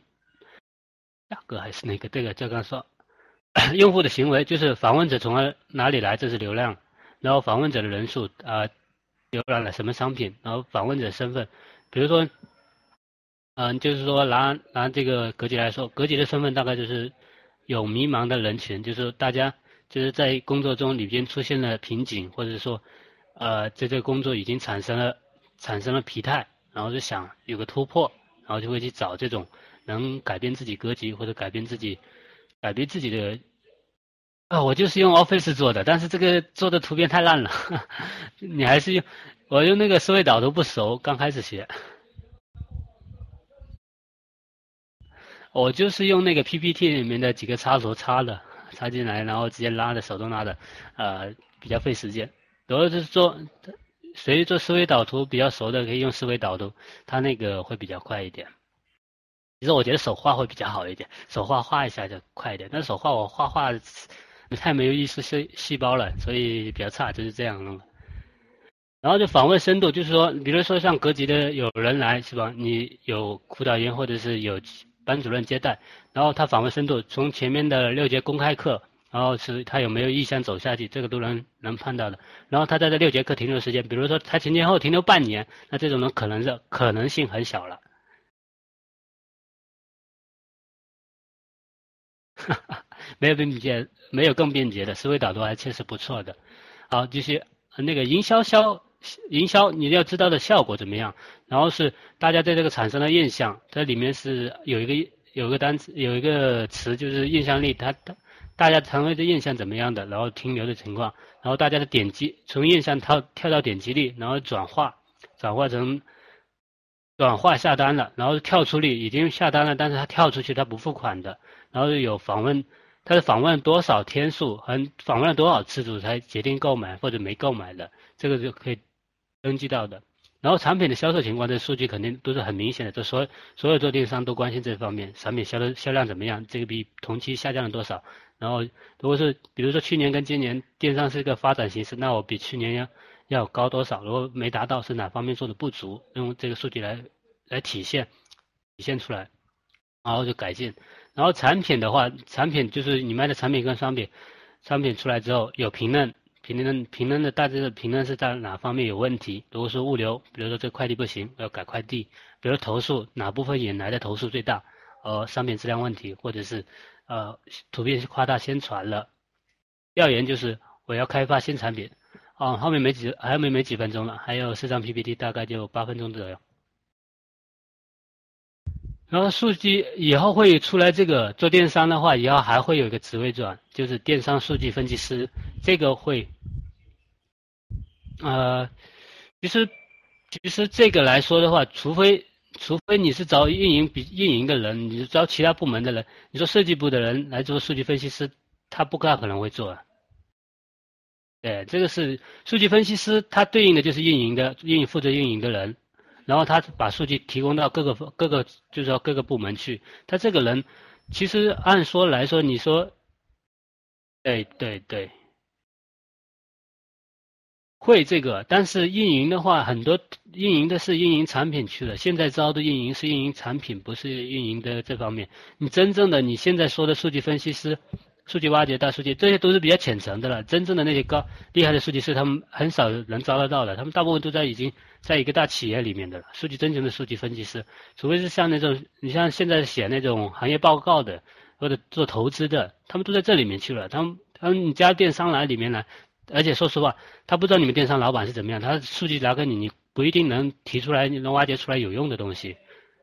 价格还是那个这个，就刚说 用户的行为就是访问者从哪里来，这是流量，然后访问者的人数啊。浏览了什么商品，然后访问者身份，比如说，嗯，就是说拿拿这个格局来说，格局的身份大概就是有迷茫的人群，就是大家就是在工作中里边出现了瓶颈，或者说，呃，在这个工作已经产生了产生了疲态，然后就想有个突破，然后就会去找这种能改变自己格局或者改变自己改变自己的。啊，我就是用 Office 做的，但是这个做的图片太烂了。你还是用我用那个思维导图不熟，刚开始学。我就是用那个 PPT 里面的几个插图插的，插进来，然后直接拉的，手动拉的，呃，比较费时间。如果是做谁做思维导图比较熟的，可以用思维导图，它那个会比较快一点。其实我觉得手画会比较好一点，手画画一下就快一点。但是手画我画画。太没有意识细细胞了，所以比较差，就是这样弄的。然后就访问深度，就是说，比如说像格局的有人来是吧？你有辅导员或者是有班主任接待，然后他访问深度，从前面的六节公开课，然后是他有没有意向走下去，这个都能能判到的。然后他在这六节课停留时间，比如说他前前后停留半年，那这种呢可能是可能性很小了。哈哈。没有便捷，没有更便捷的思维导图还确实不错的。好，就是那个营销销营销，你要知道的效果怎么样？然后是大家对这个产生的印象，这里面是有一个有一个单词，有一个词就是印象力，它它大家成为的印象怎么样的？然后停留的情况，然后大家的点击从印象跳跳到点击率，然后转化转化成转化下单了，然后跳出率已经下单了，但是他跳出去他不付款的，然后有访问。他是访问多少天数和访问了多少次数才决定购买或者没购买的，这个就可以登记到的。然后产品的销售情况，这数据肯定都是很明显的，这所所有做电商都关心这方面，产品销的销量怎么样？这个比同期下降了多少？然后如果是比如说去年跟今年电商是一个发展形势，那我比去年要要高多少，如果没达到是哪方面做的不足，用这个数据来来体现体现出来，然后就改进。然后产品的话，产品就是你卖的产品跟商品，商品出来之后有评论，评论评论的大致的评论是在哪方面有问题？如果说物流，比如说这快递不行，要改快递；比如投诉哪部分引来的投诉最大？呃，商品质量问题，或者是呃图片是夸大宣传了。调研就是我要开发新产品，哦，后面没几还没没几分钟了，还有四张 PPT，大概就八分钟左右。然后数据以后会出来，这个做电商的话，以后还会有一个职位转，就是电商数据分析师。这个会，呃，其实其实这个来说的话，除非除非你是找运营比运营的人，你是找其他部门的人，你说设计部的人来做数据分析师，他不大可能会做。对，这个是数据分析师，他对应的就是运营的运营负责运营的人。然后他把数据提供到各个各个，就是说各个部门去。他这个人，其实按说来说，你说，对对对，会这个，但是运营的话，很多运营的是运营产品去了。现在招的运营是运营产品，不是运营的这方面。你真正的你现在说的数据分析师。数据挖掘、大数据，这些都是比较浅层的了。真正的那些高厉害的数据师，他们很少能招得到的。他们大部分都在已经在一个大企业里面的了。数据真正的数据分析师，除非是像那种你像现在写那种行业报告的，或者做投资的，他们都在这里面去了。他们他们你加电商来里面来，而且说实话，他不知道你们电商老板是怎么样，他数据拿给你，你不一定能提出来，你能挖掘出来有用的东西。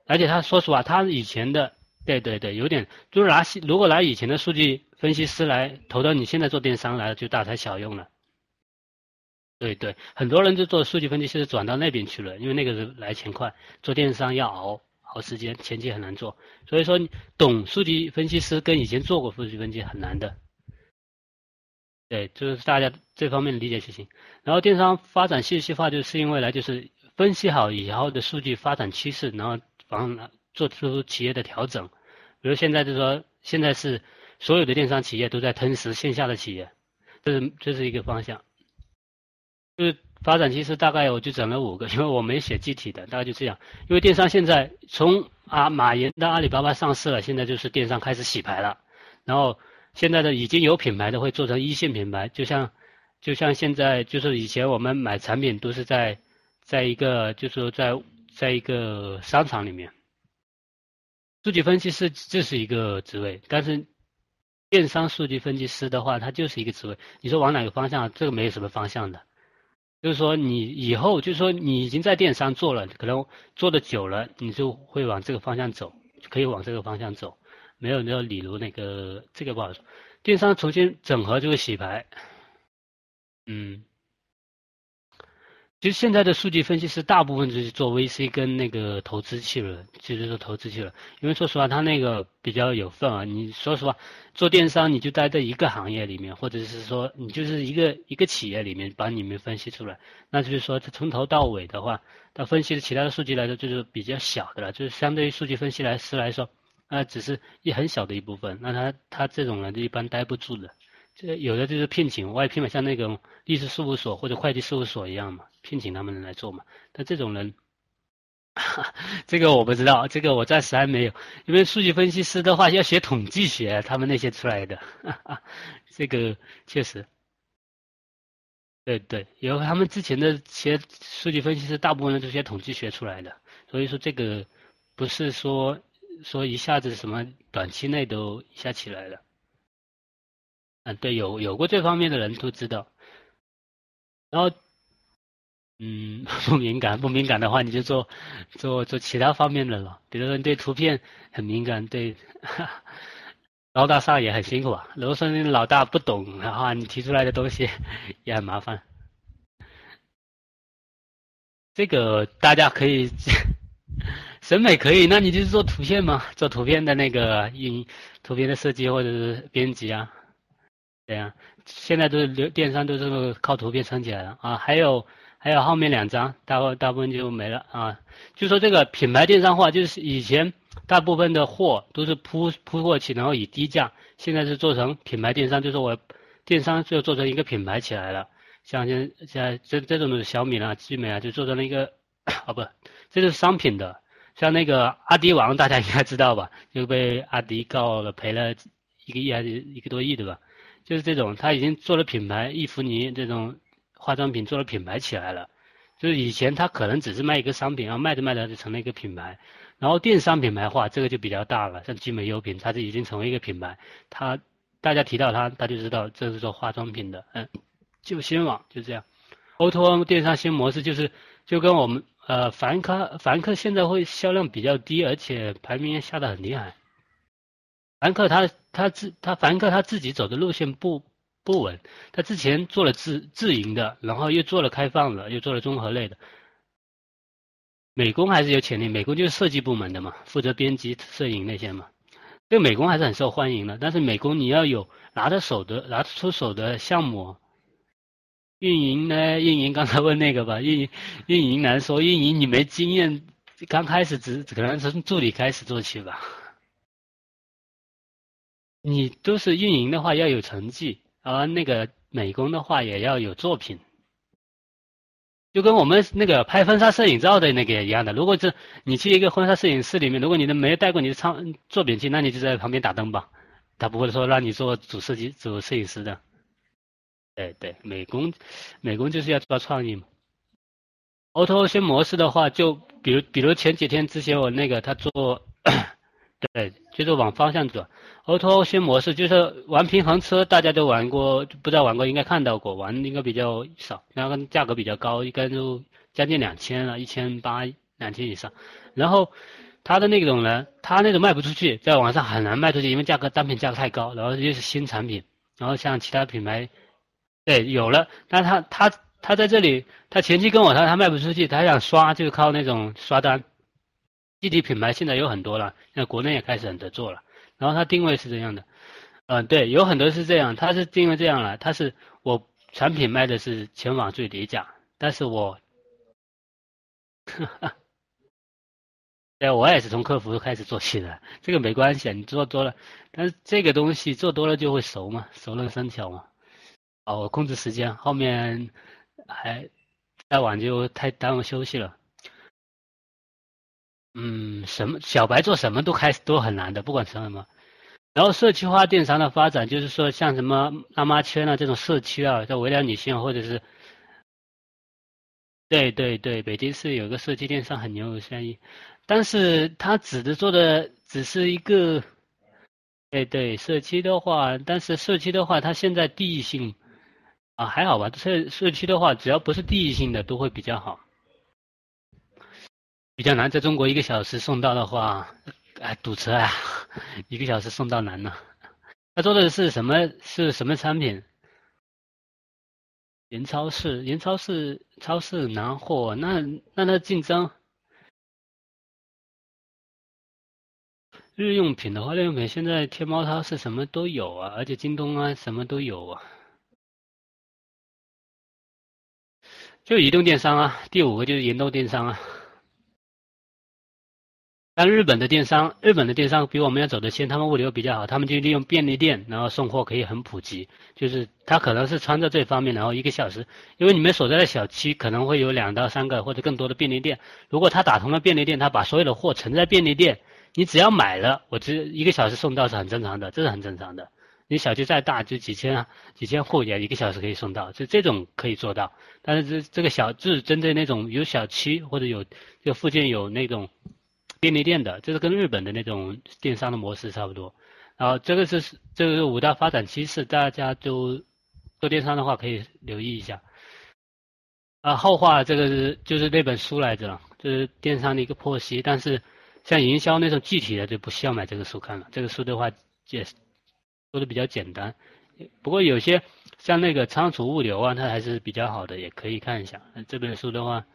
而且他说实话，他以前的。对对对，有点就是拿如果拿以前的数据分析师来投到你现在做电商来了，就大材小用了。对对，很多人就做数据分析师转到那边去了，因为那个是来钱快，做电商要熬熬时间，前期很难做。所以说，懂数据分析师跟以前做过数据分析很难的。对，就是大家这方面理解就行。然后电商发展信息化，就是因为来就是分析好以后的数据发展趋势，然后防做出企业的调整。比如现在就说，现在是所有的电商企业都在吞噬线下的企业，这是这是一个方向。就是发展其实大概我就整了五个，因为我没写具体的，大概就这样。因为电商现在从啊马云到阿里巴巴上市了，现在就是电商开始洗牌了。然后现在的已经有品牌的会做成一线品牌，就像就像现在就是以前我们买产品都是在在一个就是说在在一个商场里面。数据分析师这是一个职位，但是电商数据分析师的话，它就是一个职位。你说往哪个方向？这个没有什么方向的，就是说你以后就是说你已经在电商做了，可能做的久了，你就会往这个方向走，可以往这个方向走。没有没有，例如那个这个不好说。电商重新整合就是洗牌，嗯。其实现在的数据分析师大部分就是做 VC 跟那个投资去了，就是说投资去了。因为说实话，他那个比较有份啊。你说实话，做电商你就待在一个行业里面，或者是说你就是一个一个企业里面把你们分析出来，那就是说从头到尾的话，他分析的其他的数据来说就是比较小的了，就是相对于数据分析来师来说，那只是一很小的一部分。那他他这种人就一般待不住的。这有的就是聘请外聘嘛，像那种律师事务所或者会计事务所一样嘛，聘请他们来做嘛。但这种人，这个我不知道，这个我暂时还没有。因为数据分析师的话要学统计学，他们那些出来的，哈 哈这个确实，对对，有他们之前的学数据分析师，大部分人都学统计学出来的，所以说这个不是说说一下子什么短期内都一下起来了。嗯，对，有有过这方面的人都知道。然后，嗯，不敏感，不敏感的话，你就做做做其他方面的了。比如说，你对图片很敏感，对 老大上也很辛苦啊。如果说你老大不懂的话，你提出来的东西 也很麻烦。这个大家可以审美可以，那你就是做图片嘛，做图片的那个印图片的设计或者是编辑啊。对呀，现在都是流电商都是靠图片撑起来的啊，还有还有后面两张，大部大部分就没了啊。就说这个品牌电商化，就是以前大部分的货都是铺铺货起，然后以低价，现在是做成品牌电商，就是我电商就做成一个品牌起来了。像现现在这这种的小米啊、聚美啊，就做成了一个，哦不，这是商品的。像那个阿迪王，大家应该知道吧？就被阿迪告了，赔了一个亿还是一个多亿，对吧？就是这种，他已经做了品牌，伊芙妮这种化妆品做了品牌起来了。就是以前他可能只是卖一个商品，然后卖着卖着就成了一个品牌。然后电商品牌化，这个就比较大了，像聚美优品，它就已经成为一个品牌。它大家提到它，他就知道这是做化妆品的。嗯，就新网就这样，O2O 电商新模式就是就跟我们。呃，凡客凡客现在会销量比较低，而且排名下得很厉害。凡客他他自他凡客他自己走的路线不不稳，他之前做了自自营的，然后又做了开放的，又做了综合类的。美工还是有潜力，美工就是设计部门的嘛，负责编辑、摄影那些嘛。这个美工还是很受欢迎的，但是美工你要有拿得手的、拿得出手的项目。运营呢？运营刚才问那个吧，运营运营难说，运营你没经验，刚开始只只可能从助理开始做起吧。你都是运营的话要有成绩，而那个美工的话也要有作品，就跟我们那个拍婚纱摄影照的那个一样的。如果是你去一个婚纱摄影师里面，如果你都没带过你的唱作品去，那你就在旁边打灯吧，他不会说让你做主设计、主摄影师的。对对，美工，美工就是要抓创意嘛。Auto 先模式的话，就比如比如前几天之前我那个他做，对，就是往方向转。Auto 先模式就是玩平衡车，大家都玩过，不知道玩过应该看到过，玩应该比较少，然后价格比较高，应该就将近两千了，一千八两千以上。然后他的那种呢，他那种卖不出去，在网上很难卖出去，因为价格单品价格太高，然后又是新产品，然后像其他品牌。对，有了，但他他他在这里，他前期跟我说他卖不出去，他想刷就靠那种刷单。具体品牌现在有很多了，现在国内也开始很多做了。然后它定位是这样的，嗯，对，有很多是这样，它是定位这样了，它是我产品卖的是全网最低价，但是我，哈 哈对，我也是从客服开始做起的，这个没关系，你做多了，但是这个东西做多了就会熟嘛，熟能生巧嘛。哦，我控制时间，后面还再晚就太耽误休息了。嗯，什么小白做什么都开始都很难的，不管什么。然后社区化电商的发展，就是说像什么妈妈圈啊这种社区啊，在围绕女性或者是，对对对，北京市有个社区电商很牛，生意，但是他指的做的只是一个，对对，社区的话，但是社区的话，它现在地域性。啊，还好吧。社社区的话，只要不是地域性的，都会比较好。比较难，在中国一个小时送到的话，哎，堵车啊，一个小时送到难了。他做的是什么？是什么产品？云超市，云超市，超市拿货，那那他竞争。日用品的话，日用品现在天猫超市什么都有啊，而且京东啊什么都有啊。就移动电商啊，第五个就是移动电商啊。但日本的电商，日本的电商比我们要走的先，他们物流比较好，他们就利用便利店，然后送货可以很普及。就是他可能是穿着这方面，然后一个小时，因为你们所在的小区可能会有两到三个或者更多的便利店。如果他打通了便利店，他把所有的货存在便利店，你只要买了，我只一个小时送到是很正常的，这是很正常的。你小区再大，就几千几千户也一个小时可以送到，就这种可以做到。但是这这个小就是针对那种有小区或者有就附近有那种便利店的，这是跟日本的那种电商的模式差不多。然后这个是这个是五大发展趋势，大家都做电商的话可以留意一下。啊，后话这个是就是那本书来着，就是电商的一个剖析。但是像营销那种具体的就不需要买这个书看了，这个书的话也。说的比较简单，不过有些像那个仓储物流啊，它还是比较好的，也可以看一下。这本书的话，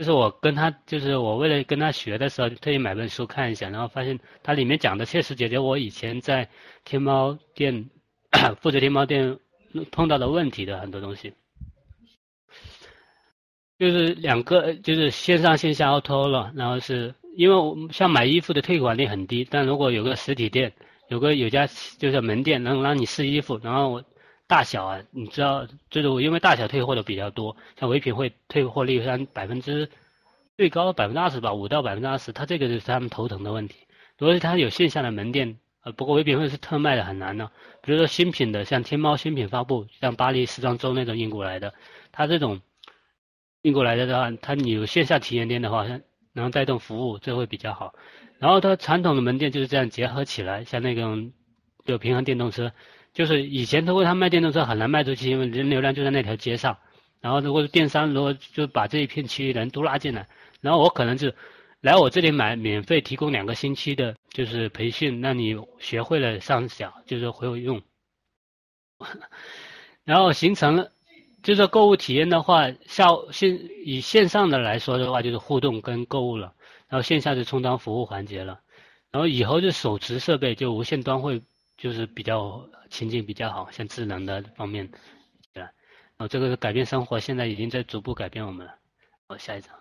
就是我跟他，就是我为了跟他学的时候，特意买本书看一下，然后发现它里面讲的确实解决我以前在天猫店 负责天猫店碰到的问题的很多东西。就是两个，就是线上线下 auto 了，然后是因为我像买衣服的退款率很低，但如果有个实体店。有个有家就是门店能让你试衣服，然后我大小啊，你知道，就是因为大小退货的比较多，像唯品会退货率像百分之最高百分之二十吧，五到百分之二十，它这个就是他们头疼的问题。如果是他有线下的门店，呃，不过唯品会是特卖的很难呢。比如说新品的，像天猫新品发布，像巴黎时装周那种运过来的，它这种运过来的话，它你有线下体验店的话，能带动服务，这会比较好。然后它传统的门店就是这样结合起来，像那种有平衡电动车。就是以前通过他卖电动车很难卖出去，因为人流量就在那条街上。然后如果是电商如果就把这一片区域人都拉进来，然后我可能就来我这里买，免费提供两个星期的，就是培训，让你学会了上小，就是会有用。然后形成了，就是购物体验的话，效线以线上的来说的话，就是互动跟购物了。然后线下就充当服务环节了。然后以后就手持设备就无线端会。就是比较情景比较好，像智能的方面，对吧？然后这个改变生活，现在已经在逐步改变我们了。好，下一张。